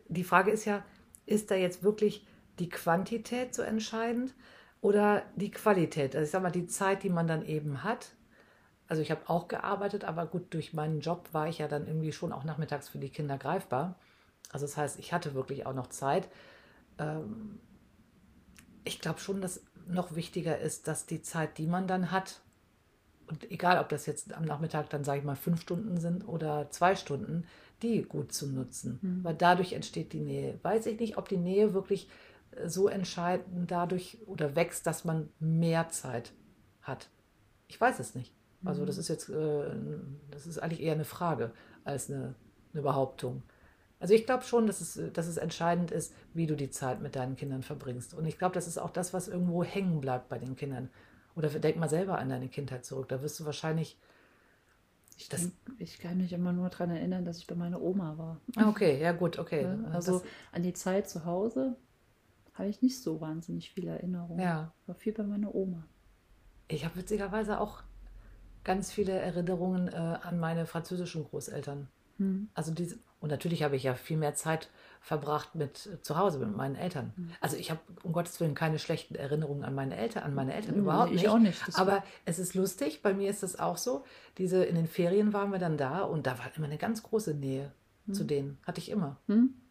[SPEAKER 1] die Frage ist ja, ist da jetzt wirklich die Quantität so entscheidend oder die Qualität? Also ich sage mal, die Zeit, die man dann eben hat. Also ich habe auch gearbeitet, aber gut, durch meinen Job war ich ja dann irgendwie schon auch nachmittags für die Kinder greifbar. Also das heißt, ich hatte wirklich auch noch Zeit. Ähm, ich glaube schon, dass noch wichtiger ist, dass die Zeit, die man dann hat, und egal, ob das jetzt am Nachmittag dann, sage ich mal, fünf Stunden sind oder zwei Stunden, die gut zu nutzen. Mhm. Weil dadurch entsteht die Nähe. Weiß ich nicht, ob die Nähe wirklich so entscheidend dadurch oder wächst, dass man mehr Zeit hat? Ich weiß es nicht. Also das mhm. ist jetzt, äh, das ist eigentlich eher eine Frage als eine, eine Behauptung. Also ich glaube schon, dass es, dass es entscheidend ist, wie du die Zeit mit deinen Kindern verbringst. Und ich glaube, das ist auch das, was irgendwo hängen bleibt bei den Kindern. Oder denk mal selber an deine Kindheit zurück. Da wirst du wahrscheinlich.
[SPEAKER 2] Ich, denk, ich kann mich immer nur daran erinnern, dass ich bei meiner Oma war.
[SPEAKER 1] Ah, okay, ja gut, okay.
[SPEAKER 2] Also das, an die Zeit zu Hause, habe ich nicht so wahnsinnig viele Erinnerungen.
[SPEAKER 1] Ja.
[SPEAKER 2] War viel bei meiner Oma.
[SPEAKER 1] Ich habe witzigerweise auch ganz viele Erinnerungen äh, an meine französischen Großeltern. Hm. Also diese, und natürlich habe ich ja viel mehr Zeit verbracht mit äh, zu Hause mit meinen Eltern. Hm. Also ich habe um Gottes Willen keine schlechten Erinnerungen an meine Eltern, an meine Eltern hm, überhaupt
[SPEAKER 2] ich
[SPEAKER 1] nicht.
[SPEAKER 2] auch nicht.
[SPEAKER 1] Aber es ist lustig, bei mir ist das auch so. Diese in den Ferien waren wir dann da und da war immer eine ganz große Nähe hm. zu denen. Hatte ich immer.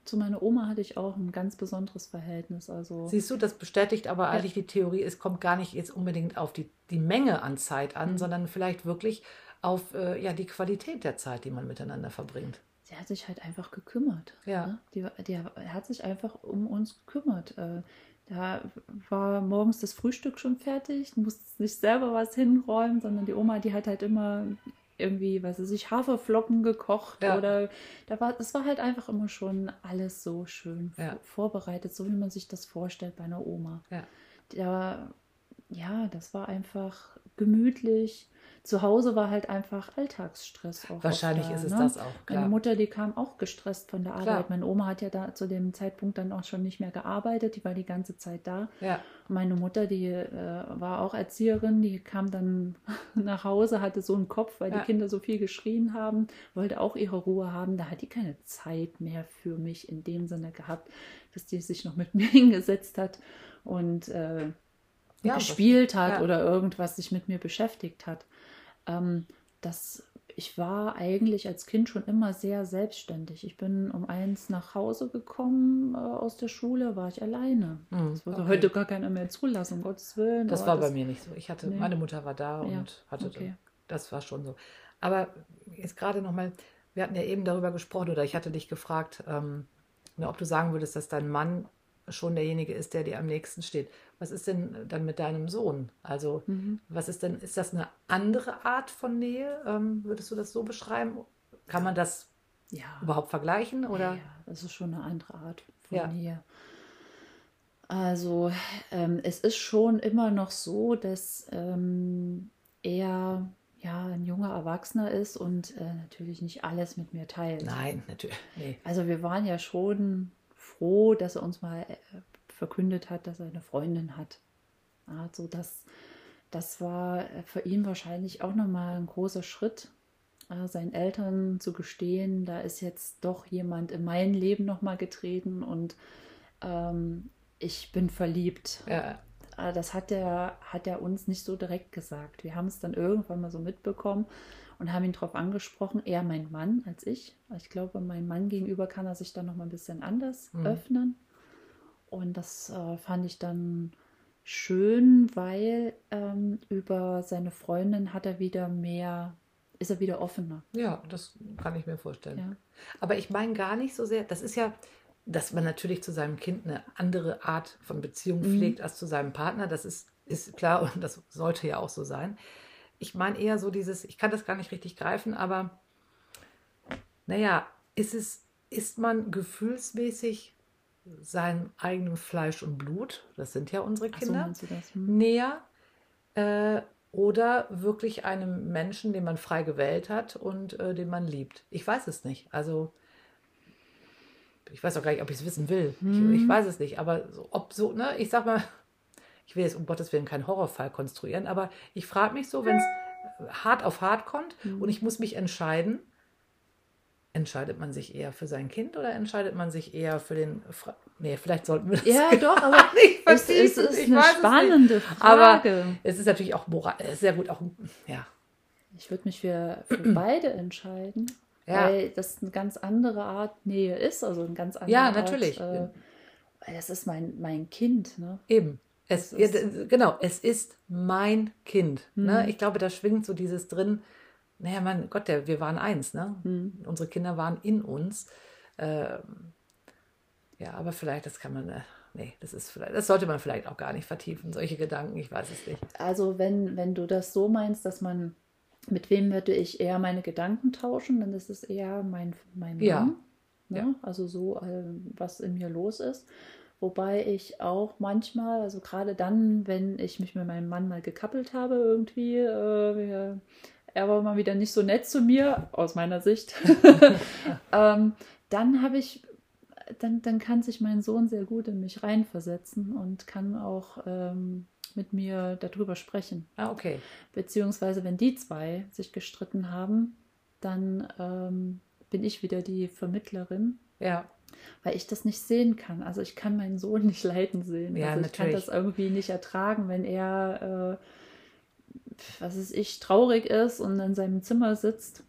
[SPEAKER 2] Zu meiner Oma hatte ich auch ein ganz besonderes Verhältnis. Also
[SPEAKER 1] Siehst du, das bestätigt aber eigentlich die Theorie, es kommt gar nicht jetzt unbedingt auf die, die Menge an Zeit an, mhm. sondern vielleicht wirklich auf äh, ja, die Qualität der Zeit, die man miteinander verbringt.
[SPEAKER 2] Sie hat sich halt einfach gekümmert.
[SPEAKER 1] Ja. Ne?
[SPEAKER 2] Die, die hat sich einfach um uns gekümmert. Äh, da war morgens das Frühstück schon fertig, musste nicht selber was hinräumen, sondern die Oma, die hat halt immer irgendwie, was weiß ich, Haferflocken gekocht ja. oder da war, das war halt einfach immer schon alles so schön ja. vorbereitet, so wie man sich das vorstellt bei einer Oma.
[SPEAKER 1] Ja.
[SPEAKER 2] Da, ja, das war einfach gemütlich. Zu Hause war halt einfach Alltagsstress
[SPEAKER 1] auch. Wahrscheinlich
[SPEAKER 2] da,
[SPEAKER 1] ist es
[SPEAKER 2] ne?
[SPEAKER 1] das auch.
[SPEAKER 2] Klar. Meine Mutter, die kam auch gestresst von der Arbeit.
[SPEAKER 1] Klar.
[SPEAKER 2] Meine Oma hat ja da zu dem Zeitpunkt dann auch schon nicht mehr gearbeitet, die war die ganze Zeit da.
[SPEAKER 1] Ja.
[SPEAKER 2] Meine Mutter, die äh, war auch Erzieherin, die kam dann nach Hause, hatte so einen Kopf, weil
[SPEAKER 1] Ja.
[SPEAKER 2] die Kinder so viel geschrien haben, wollte auch ihre Ruhe haben. Da hat die keine Zeit mehr für mich in dem Sinne gehabt, dass die sich noch mit mir hingesetzt hat und äh,
[SPEAKER 1] Ja,
[SPEAKER 2] gespielt hat
[SPEAKER 1] ja.
[SPEAKER 2] oder irgendwas sich mit mir beschäftigt hat. Ähm, das, ich war eigentlich als Kind schon immer sehr selbstständig. Ich bin um eins nach Hause gekommen äh, aus der Schule, war ich alleine.
[SPEAKER 1] Hm,
[SPEAKER 2] Das würde
[SPEAKER 1] okay.
[SPEAKER 2] heute gar keiner mehr zulassen, um Gottes Willen.
[SPEAKER 1] Das war bei mir nicht so. Ich hatte,
[SPEAKER 2] Nee.
[SPEAKER 1] meine Mutter war da
[SPEAKER 2] Ja,
[SPEAKER 1] und hatte,
[SPEAKER 2] okay.
[SPEAKER 1] das war schon so. Aber jetzt gerade nochmal, wir hatten ja eben darüber gesprochen oder ich hatte dich gefragt, ähm, ne, ob du sagen würdest, dass dein Mann schon derjenige ist, der dir am nächsten steht. Was ist denn dann mit deinem Sohn? Also,
[SPEAKER 2] Mhm.
[SPEAKER 1] was ist denn, ist das eine andere Art von Nähe? Ähm, würdest du das so beschreiben? Kann man das
[SPEAKER 2] Ja,
[SPEAKER 1] überhaupt vergleichen?
[SPEAKER 2] ja,
[SPEAKER 1] Oder?
[SPEAKER 2] ja, das ist schon eine andere Art von
[SPEAKER 1] Ja.
[SPEAKER 2] Nähe. Also, ähm, es ist schon immer noch so, dass ähm, er ja ein junger Erwachsener ist und äh, natürlich nicht alles mit mir teilt.
[SPEAKER 1] Nein, natürlich. Nee.
[SPEAKER 2] Also wir waren ja schon froh, dass er uns mal äh, verkündet hat, dass er eine Freundin hat. Also das, das war für ihn wahrscheinlich auch nochmal ein großer Schritt, äh, seinen Eltern zu gestehen, da ist jetzt doch jemand in mein Leben nochmal getreten und ähm, ich bin verliebt.
[SPEAKER 1] Ja,
[SPEAKER 2] Aber das hat er, hat er uns nicht so direkt gesagt. Wir haben es dann irgendwann mal so mitbekommen und haben ihn darauf angesprochen, eher mein Mann als ich. Ich glaube, mein Mann gegenüber kann er sich dann noch mal ein bisschen anders
[SPEAKER 1] Mhm.
[SPEAKER 2] öffnen. Und das äh, fand ich dann schön, weil ähm, über seine Freundin hat er wieder mehr, ist er wieder offener.
[SPEAKER 1] ja, das kann ich mir vorstellen.
[SPEAKER 2] Ja.
[SPEAKER 1] Aber ich meine gar nicht so sehr, das ist ja, dass man natürlich zu seinem Kind eine andere Art von Beziehung
[SPEAKER 2] Mhm.
[SPEAKER 1] pflegt als zu seinem Partner, das ist, ist klar und das sollte ja auch so sein. Ich meine eher so dieses, ich kann das gar nicht richtig greifen, aber naja, ist es, ist man gefühlsmäßig sein eigenem Fleisch und Blut, das sind ja unsere
[SPEAKER 2] so,
[SPEAKER 1] Kinder,
[SPEAKER 2] das? Hm?
[SPEAKER 1] näher äh, oder wirklich einem Menschen, den man frei gewählt hat und äh, den man liebt. Ich weiß es nicht. Also ich weiß auch gar nicht, ob ich es wissen will.
[SPEAKER 2] Hm.
[SPEAKER 1] Ich, ich weiß es nicht. Aber so, ob so, ne, ich sag mal, ich will jetzt um Gottes Willen keinen Horrorfall konstruieren, aber ich frage mich so, wenn es hart auf hart kommt
[SPEAKER 2] Hm.
[SPEAKER 1] und ich muss mich entscheiden, entscheidet man sich eher für sein Kind oder entscheidet man sich eher für den. Fra nee, vielleicht sollten wir das
[SPEAKER 2] Ja, doch, aber
[SPEAKER 1] nicht
[SPEAKER 2] es, es ist
[SPEAKER 1] Ich
[SPEAKER 2] eine spannende
[SPEAKER 1] Aber
[SPEAKER 2] Frage.
[SPEAKER 1] es ist natürlich auch moral, sehr gut auch, ja.
[SPEAKER 2] Ich würde mich für, für beide entscheiden,
[SPEAKER 1] Ja.
[SPEAKER 2] weil das eine ganz andere Art Nähe ist, also eine ganz andere
[SPEAKER 1] Ja,
[SPEAKER 2] Art.
[SPEAKER 1] natürlich.
[SPEAKER 2] Äh, weil das ist mein, mein Kind, ne?
[SPEAKER 1] Eben. Es, ja, genau, es ist mein Kind. Ne?
[SPEAKER 2] Mhm.
[SPEAKER 1] Ich glaube, da schwingt so dieses drin, naja, mein Gott, der, wir waren eins, ne?
[SPEAKER 2] Hm.
[SPEAKER 1] Unsere Kinder waren in uns. Ähm, ja, aber vielleicht, das kann man, äh, nee, das ist vielleicht, das sollte man vielleicht auch gar nicht vertiefen, solche Gedanken, ich weiß es nicht.
[SPEAKER 2] Also wenn, wenn du das so meinst, dass man, mit wem würde ich eher meine Gedanken tauschen, dann ist es eher mein, mein
[SPEAKER 1] Ja.
[SPEAKER 2] Mann. Ne?
[SPEAKER 1] Ja.
[SPEAKER 2] Also so, äh, was in mir los ist. Wobei ich auch manchmal, also gerade dann, wenn ich mich mit meinem Mann mal gekappelt habe irgendwie, äh, wir, er war mal wieder nicht so nett zu mir, aus meiner Sicht, ähm, dann habe ich, dann, dann kann sich mein Sohn sehr gut in mich reinversetzen und kann auch ähm, mit mir darüber sprechen.
[SPEAKER 1] Ah, okay.
[SPEAKER 2] Beziehungsweise, wenn die zwei sich gestritten haben, dann ähm, bin ich wieder die Vermittlerin,
[SPEAKER 1] Ja,
[SPEAKER 2] weil ich das nicht sehen kann. Also ich kann meinen Sohn nicht leiden sehen.
[SPEAKER 1] Ja,
[SPEAKER 2] also ich kann
[SPEAKER 1] natürlich.
[SPEAKER 2] das irgendwie nicht ertragen, wenn er, äh, was ist ich, traurig ist und in seinem Zimmer sitzt.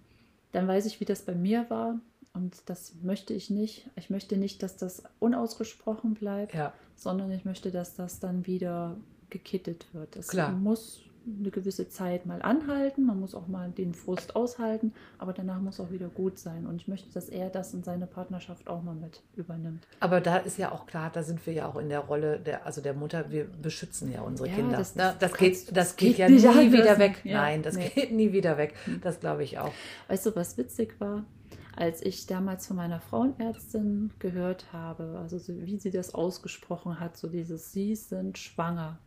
[SPEAKER 2] Dann weiß ich, wie das bei mir war. Und das möchte ich nicht. Ich möchte nicht, dass das unausgesprochen bleibt
[SPEAKER 1] ja,
[SPEAKER 2] sondern ich möchte, dass das dann wieder gekittet wird. Es muss eine gewisse Zeit mal anhalten, man muss auch mal den Frust aushalten, aber danach muss auch wieder gut sein. Und ich möchte, dass er das in seine Partnerschaft auch mal mit übernimmt.
[SPEAKER 1] aber da ist ja auch klar, da sind wir ja auch in der Rolle der, also der Mutter, wir beschützen ja unsere
[SPEAKER 2] Ja,
[SPEAKER 1] Kinder.
[SPEAKER 2] das-
[SPEAKER 1] ne? das,
[SPEAKER 2] das
[SPEAKER 1] geht, das geht
[SPEAKER 2] geht
[SPEAKER 1] ja nie
[SPEAKER 2] anders.
[SPEAKER 1] wieder weg.
[SPEAKER 2] Ja,
[SPEAKER 1] Nein, das
[SPEAKER 2] nee.
[SPEAKER 1] geht nie wieder weg. Das glaube ich auch.
[SPEAKER 2] Weißt du, was witzig war? Als ich damals von meiner Frauenärztin gehört habe, also so, wie sie das ausgesprochen hat, so dieses Sie sind schwanger,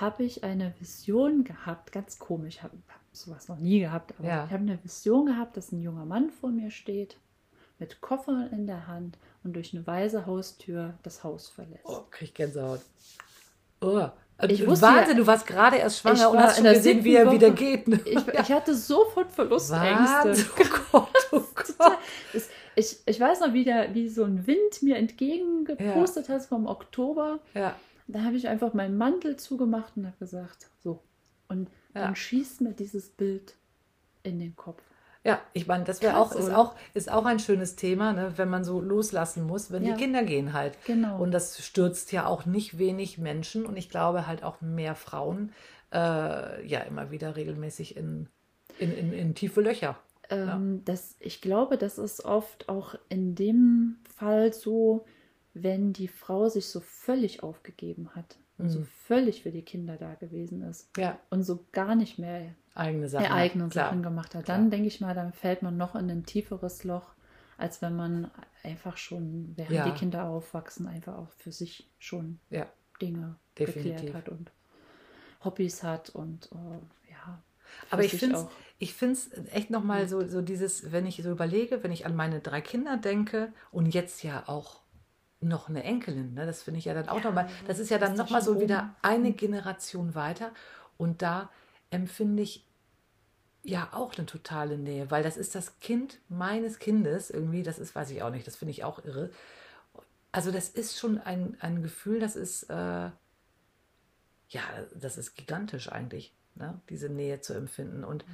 [SPEAKER 2] habe ich eine Vision gehabt, ganz komisch, habe hab sowas noch nie gehabt, aber
[SPEAKER 1] Ja.
[SPEAKER 2] ich habe eine Vision gehabt, dass ein junger Mann vor mir steht, mit Koffer in der Hand und durch eine weiße Haustür das Haus verlässt.
[SPEAKER 1] Oh, krieg Gänsehaut. Oh.
[SPEAKER 2] Ich wusste
[SPEAKER 1] Wahnsinn,
[SPEAKER 2] ja-
[SPEAKER 1] du warst gerade erst schwanger und hast schon gesehen, wie er wieder
[SPEAKER 2] Woche.
[SPEAKER 1] geht. ne?
[SPEAKER 2] Ich, ich hatte sofort Verlustängste.
[SPEAKER 1] Wahnsinn. Oh Gott, oh Gott.
[SPEAKER 2] Es- Ich, ich weiß noch, wie, der, wie so ein Wind mir entgegengepustet hat vom Oktober.
[SPEAKER 1] Ja,
[SPEAKER 2] Da habe ich einfach meinen Mantel zugemacht und habe gesagt, so. Und
[SPEAKER 1] Ja.
[SPEAKER 2] dann schießt mir dieses Bild in den Kopf.
[SPEAKER 1] ja, ich meine, das wäre auch ist,
[SPEAKER 2] oder?
[SPEAKER 1] auch, ist auch ein schönes Thema, ne, wenn man so loslassen muss, wenn
[SPEAKER 2] Ja.
[SPEAKER 1] die Kinder gehen halt.
[SPEAKER 2] Genau.
[SPEAKER 1] Und das stürzt ja auch nicht wenig Menschen und ich glaube halt auch mehr Frauen äh, ja immer wieder regelmäßig in, in, in, in tiefe Löcher.
[SPEAKER 2] Ähm, das, ich glaube, das ist oft auch in dem Fall so, wenn die Frau sich so völlig aufgegeben hat und so
[SPEAKER 1] Mhm.
[SPEAKER 2] völlig für die Kinder da gewesen ist
[SPEAKER 1] Ja,
[SPEAKER 2] und so gar nicht mehr
[SPEAKER 1] eigene Sachen.
[SPEAKER 2] eigene
[SPEAKER 1] klar.
[SPEAKER 2] Sachen gemacht hat.
[SPEAKER 1] klar.
[SPEAKER 2] Dann denke ich mal, dann fällt man noch in ein tieferes Loch, als wenn man einfach schon, während
[SPEAKER 1] Ja.
[SPEAKER 2] die Kinder aufwachsen, einfach auch für sich schon
[SPEAKER 1] Ja,
[SPEAKER 2] Dinge
[SPEAKER 1] Definitiv.
[SPEAKER 2] geklärt hat und Hobbys hat und äh, ja.
[SPEAKER 1] Aber ich finde es ich find's echt nochmal so, so dieses, wenn ich so überlege, wenn ich an meine drei Kinder denke und jetzt ja auch noch eine Enkelin, ne, das finde ich ja dann auch
[SPEAKER 2] Ja,
[SPEAKER 1] nochmal, das ist ja dann nochmal so
[SPEAKER 2] schon
[SPEAKER 1] wieder
[SPEAKER 2] oben.
[SPEAKER 1] eine Generation weiter und da empfinde ich ja auch eine totale Nähe, weil das ist das Kind meines Kindes irgendwie, das ist, weiß ich auch nicht, das finde ich auch irre. Also das ist schon ein, ein Gefühl, das ist, äh, ja, das ist gigantisch eigentlich, ne? diese Nähe zu empfinden. Und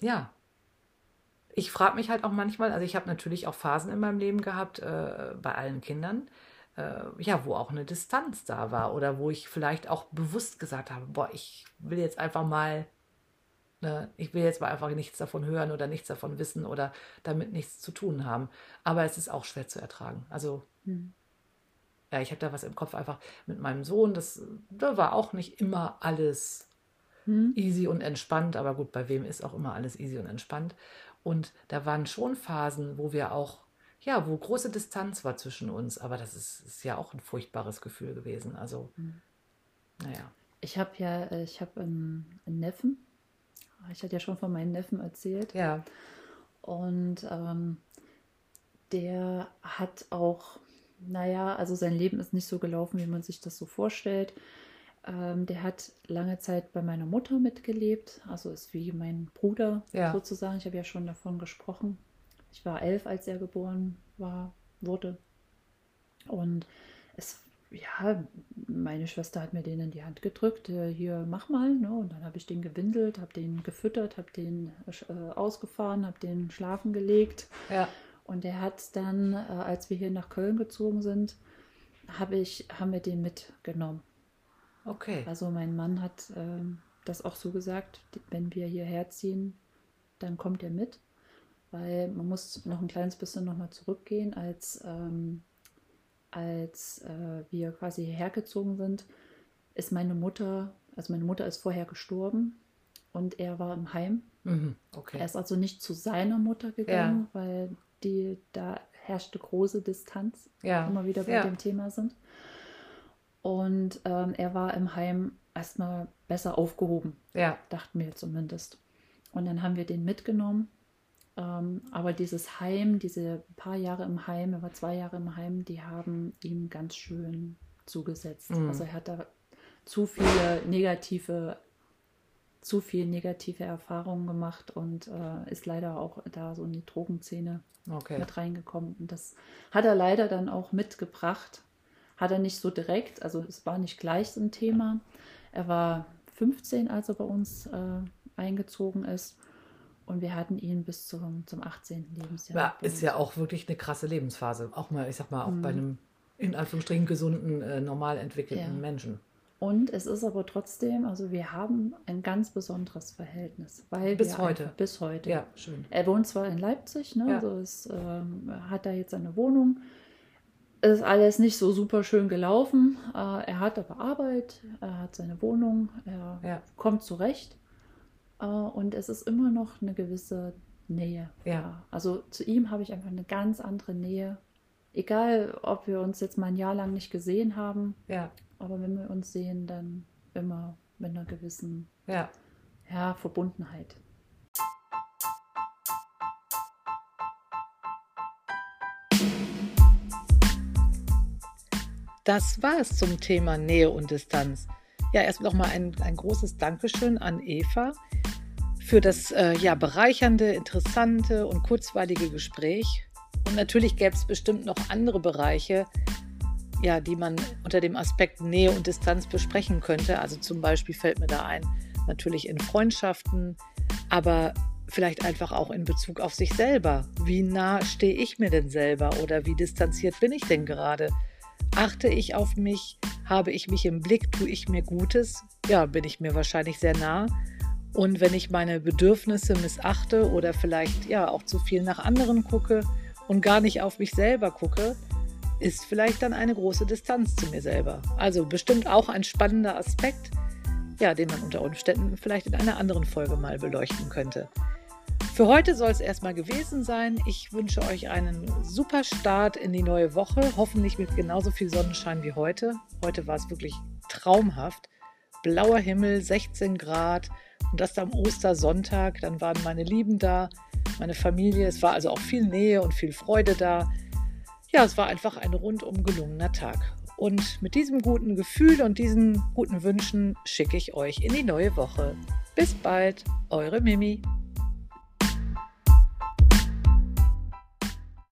[SPEAKER 1] ja, ich frage mich halt auch manchmal, also ich habe natürlich auch Phasen in meinem Leben gehabt, äh, bei allen Kindern, äh, ja, wo auch eine Distanz da war oder wo ich vielleicht auch bewusst gesagt habe, boah, ich will jetzt einfach mal, ne, ich will jetzt mal einfach nichts davon hören oder nichts davon wissen oder damit nichts zu tun haben. Aber es ist auch schwer zu ertragen. Also
[SPEAKER 2] Hm.
[SPEAKER 1] ja, ich habe da was im Kopf einfach mit meinem Sohn. Das da war auch nicht immer alles
[SPEAKER 2] Hm?
[SPEAKER 1] easy und entspannt, aber gut, bei wem ist auch immer alles easy und entspannt. Und da waren schon Phasen, wo wir auch, ja, wo große Distanz war zwischen uns, aber das ist, ist ja auch ein furchtbares Gefühl gewesen. Also, naja.
[SPEAKER 2] Ich habe ja, äh, ich habe einen, einen Neffen. Ich hatte ja schon von meinen Neffen erzählt.
[SPEAKER 1] Ja,
[SPEAKER 2] Und ähm, der hat auch, naja, also sein Leben ist nicht so gelaufen, wie man sich das so vorstellt. Ähm, der hat lange Zeit bei meiner Mutter mitgelebt, also ist wie mein Bruder
[SPEAKER 1] Ja.
[SPEAKER 2] sozusagen. Ich habe ja schon davon gesprochen. Ich war elf, als er geboren war, wurde. Und es, ja, meine Schwester hat mir den in die Hand gedrückt, äh, hier mach mal, ne? Und dann habe ich den gewindelt, habe den gefüttert, habe den äh, ausgefahren, habe den schlafen gelegt.
[SPEAKER 1] ja,
[SPEAKER 2] Und der hat dann, äh, als wir hier nach Köln gezogen sind, hab ich, haben wir den mitgenommen.
[SPEAKER 1] Okay.
[SPEAKER 2] Also mein Mann hat ähm, das auch so gesagt, wenn wir hierher ziehen, dann kommt er mit. Weil man muss noch ein kleines bisschen nochmal zurückgehen, als, ähm, als äh, wir quasi hierher gezogen sind, ist meine Mutter, also meine Mutter ist vorher gestorben und er war im Heim
[SPEAKER 1] Mhm. Okay.
[SPEAKER 2] er ist also nicht zu seiner Mutter gegangen, weil die da herrschte große Distanz,
[SPEAKER 1] Ja.
[SPEAKER 2] immer wieder bei
[SPEAKER 1] Ja.
[SPEAKER 2] dem Thema sind. Und ähm, er war im Heim erstmal besser aufgehoben,
[SPEAKER 1] Ja,
[SPEAKER 2] dachten wir zumindest. Und dann haben wir den mitgenommen. Ähm, aber dieses Heim, diese paar Jahre im Heim, er war zwei Jahre im Heim, die haben ihm ganz schön zugesetzt.
[SPEAKER 1] Mhm.
[SPEAKER 2] Also er hat da zu viele negative zu viel negative Erfahrungen gemacht und äh, ist leider auch da so in die Drogenszene
[SPEAKER 1] okay.
[SPEAKER 2] mit reingekommen. Und das hat er leider dann auch mitgebracht. Hat er nicht so direkt, also es war nicht gleich so ein Thema. Er war 15, als er bei uns äh, eingezogen ist. Und wir hatten ihn bis zum, zum 18. Lebensjahr.
[SPEAKER 1] Ja, ist ja auch wirklich eine krasse Lebensphase. Auch mal, ich sag mal, auch
[SPEAKER 2] Mhm.
[SPEAKER 1] bei einem in Anführungsstrichen gesunden, äh, normal entwickelten
[SPEAKER 2] Ja.
[SPEAKER 1] Menschen.
[SPEAKER 2] Und es ist aber trotzdem, also wir haben ein ganz besonderes Verhältnis. Weil
[SPEAKER 1] Bis heute.
[SPEAKER 2] Einfach, bis heute.
[SPEAKER 1] Ja, schön.
[SPEAKER 2] Er wohnt zwar in Leipzig, ne?
[SPEAKER 1] Ja.
[SPEAKER 2] also es, ähm, hat da jetzt eine Wohnung. Ist alles nicht so super schön gelaufen. Äh, er hat aber Arbeit, er hat seine Wohnung, er
[SPEAKER 1] Ja.
[SPEAKER 2] kommt zurecht. Äh, und es ist immer noch eine gewisse Nähe.
[SPEAKER 1] Ja.
[SPEAKER 2] Also zu ihm habe ich einfach eine ganz andere Nähe egal, ob wir uns jetzt mal ein Jahr lang nicht gesehen haben,
[SPEAKER 1] Ja,
[SPEAKER 2] aber wenn wir uns sehen, dann immer mit einer gewissen
[SPEAKER 1] ja.
[SPEAKER 2] ja, Verbundenheit.
[SPEAKER 1] Das war es zum Thema Nähe und Distanz. Ja, erst noch mal ein, ein großes Dankeschön an Eva für das äh, ja, bereichernde, interessante und kurzweilige Gespräch. Und natürlich gäbe es bestimmt noch andere Bereiche, ja, die man unter dem Aspekt Nähe und Distanz besprechen könnte. Also zum Beispiel fällt mir da ein, natürlich in Freundschaften, aber vielleicht einfach auch in Bezug auf sich selber. Wie nah stehe ich mir denn selber oder wie distanziert bin ich denn gerade? Achte ich auf mich? Habe ich mich im Blick? Tue ich mir Gutes? Ja, bin ich mir wahrscheinlich sehr nah. Und wenn ich meine Bedürfnisse missachte oder vielleicht ja auch zu viel nach anderen gucke und gar nicht auf mich selber gucke, ist vielleicht dann eine große Distanz zu mir selber. Also bestimmt auch ein spannender Aspekt, ja, den man unter Umständen vielleicht in einer anderen Folge mal beleuchten könnte. Für heute soll es erstmal gewesen sein. Ich wünsche euch einen super Start in die neue Woche, hoffentlich mit genauso viel Sonnenschein wie heute. Heute war es wirklich traumhaft. Blauer Himmel, 16 Grad und das am Ostersonntag. Dann waren meine Lieben da, meine Familie. Es war also auch viel Nähe und viel Freude da. Ja, es war einfach ein rundum gelungener Tag. Und mit diesem guten Gefühl und diesen guten Wünschen schicke ich euch in die neue Woche. Bis bald, eure Mimi.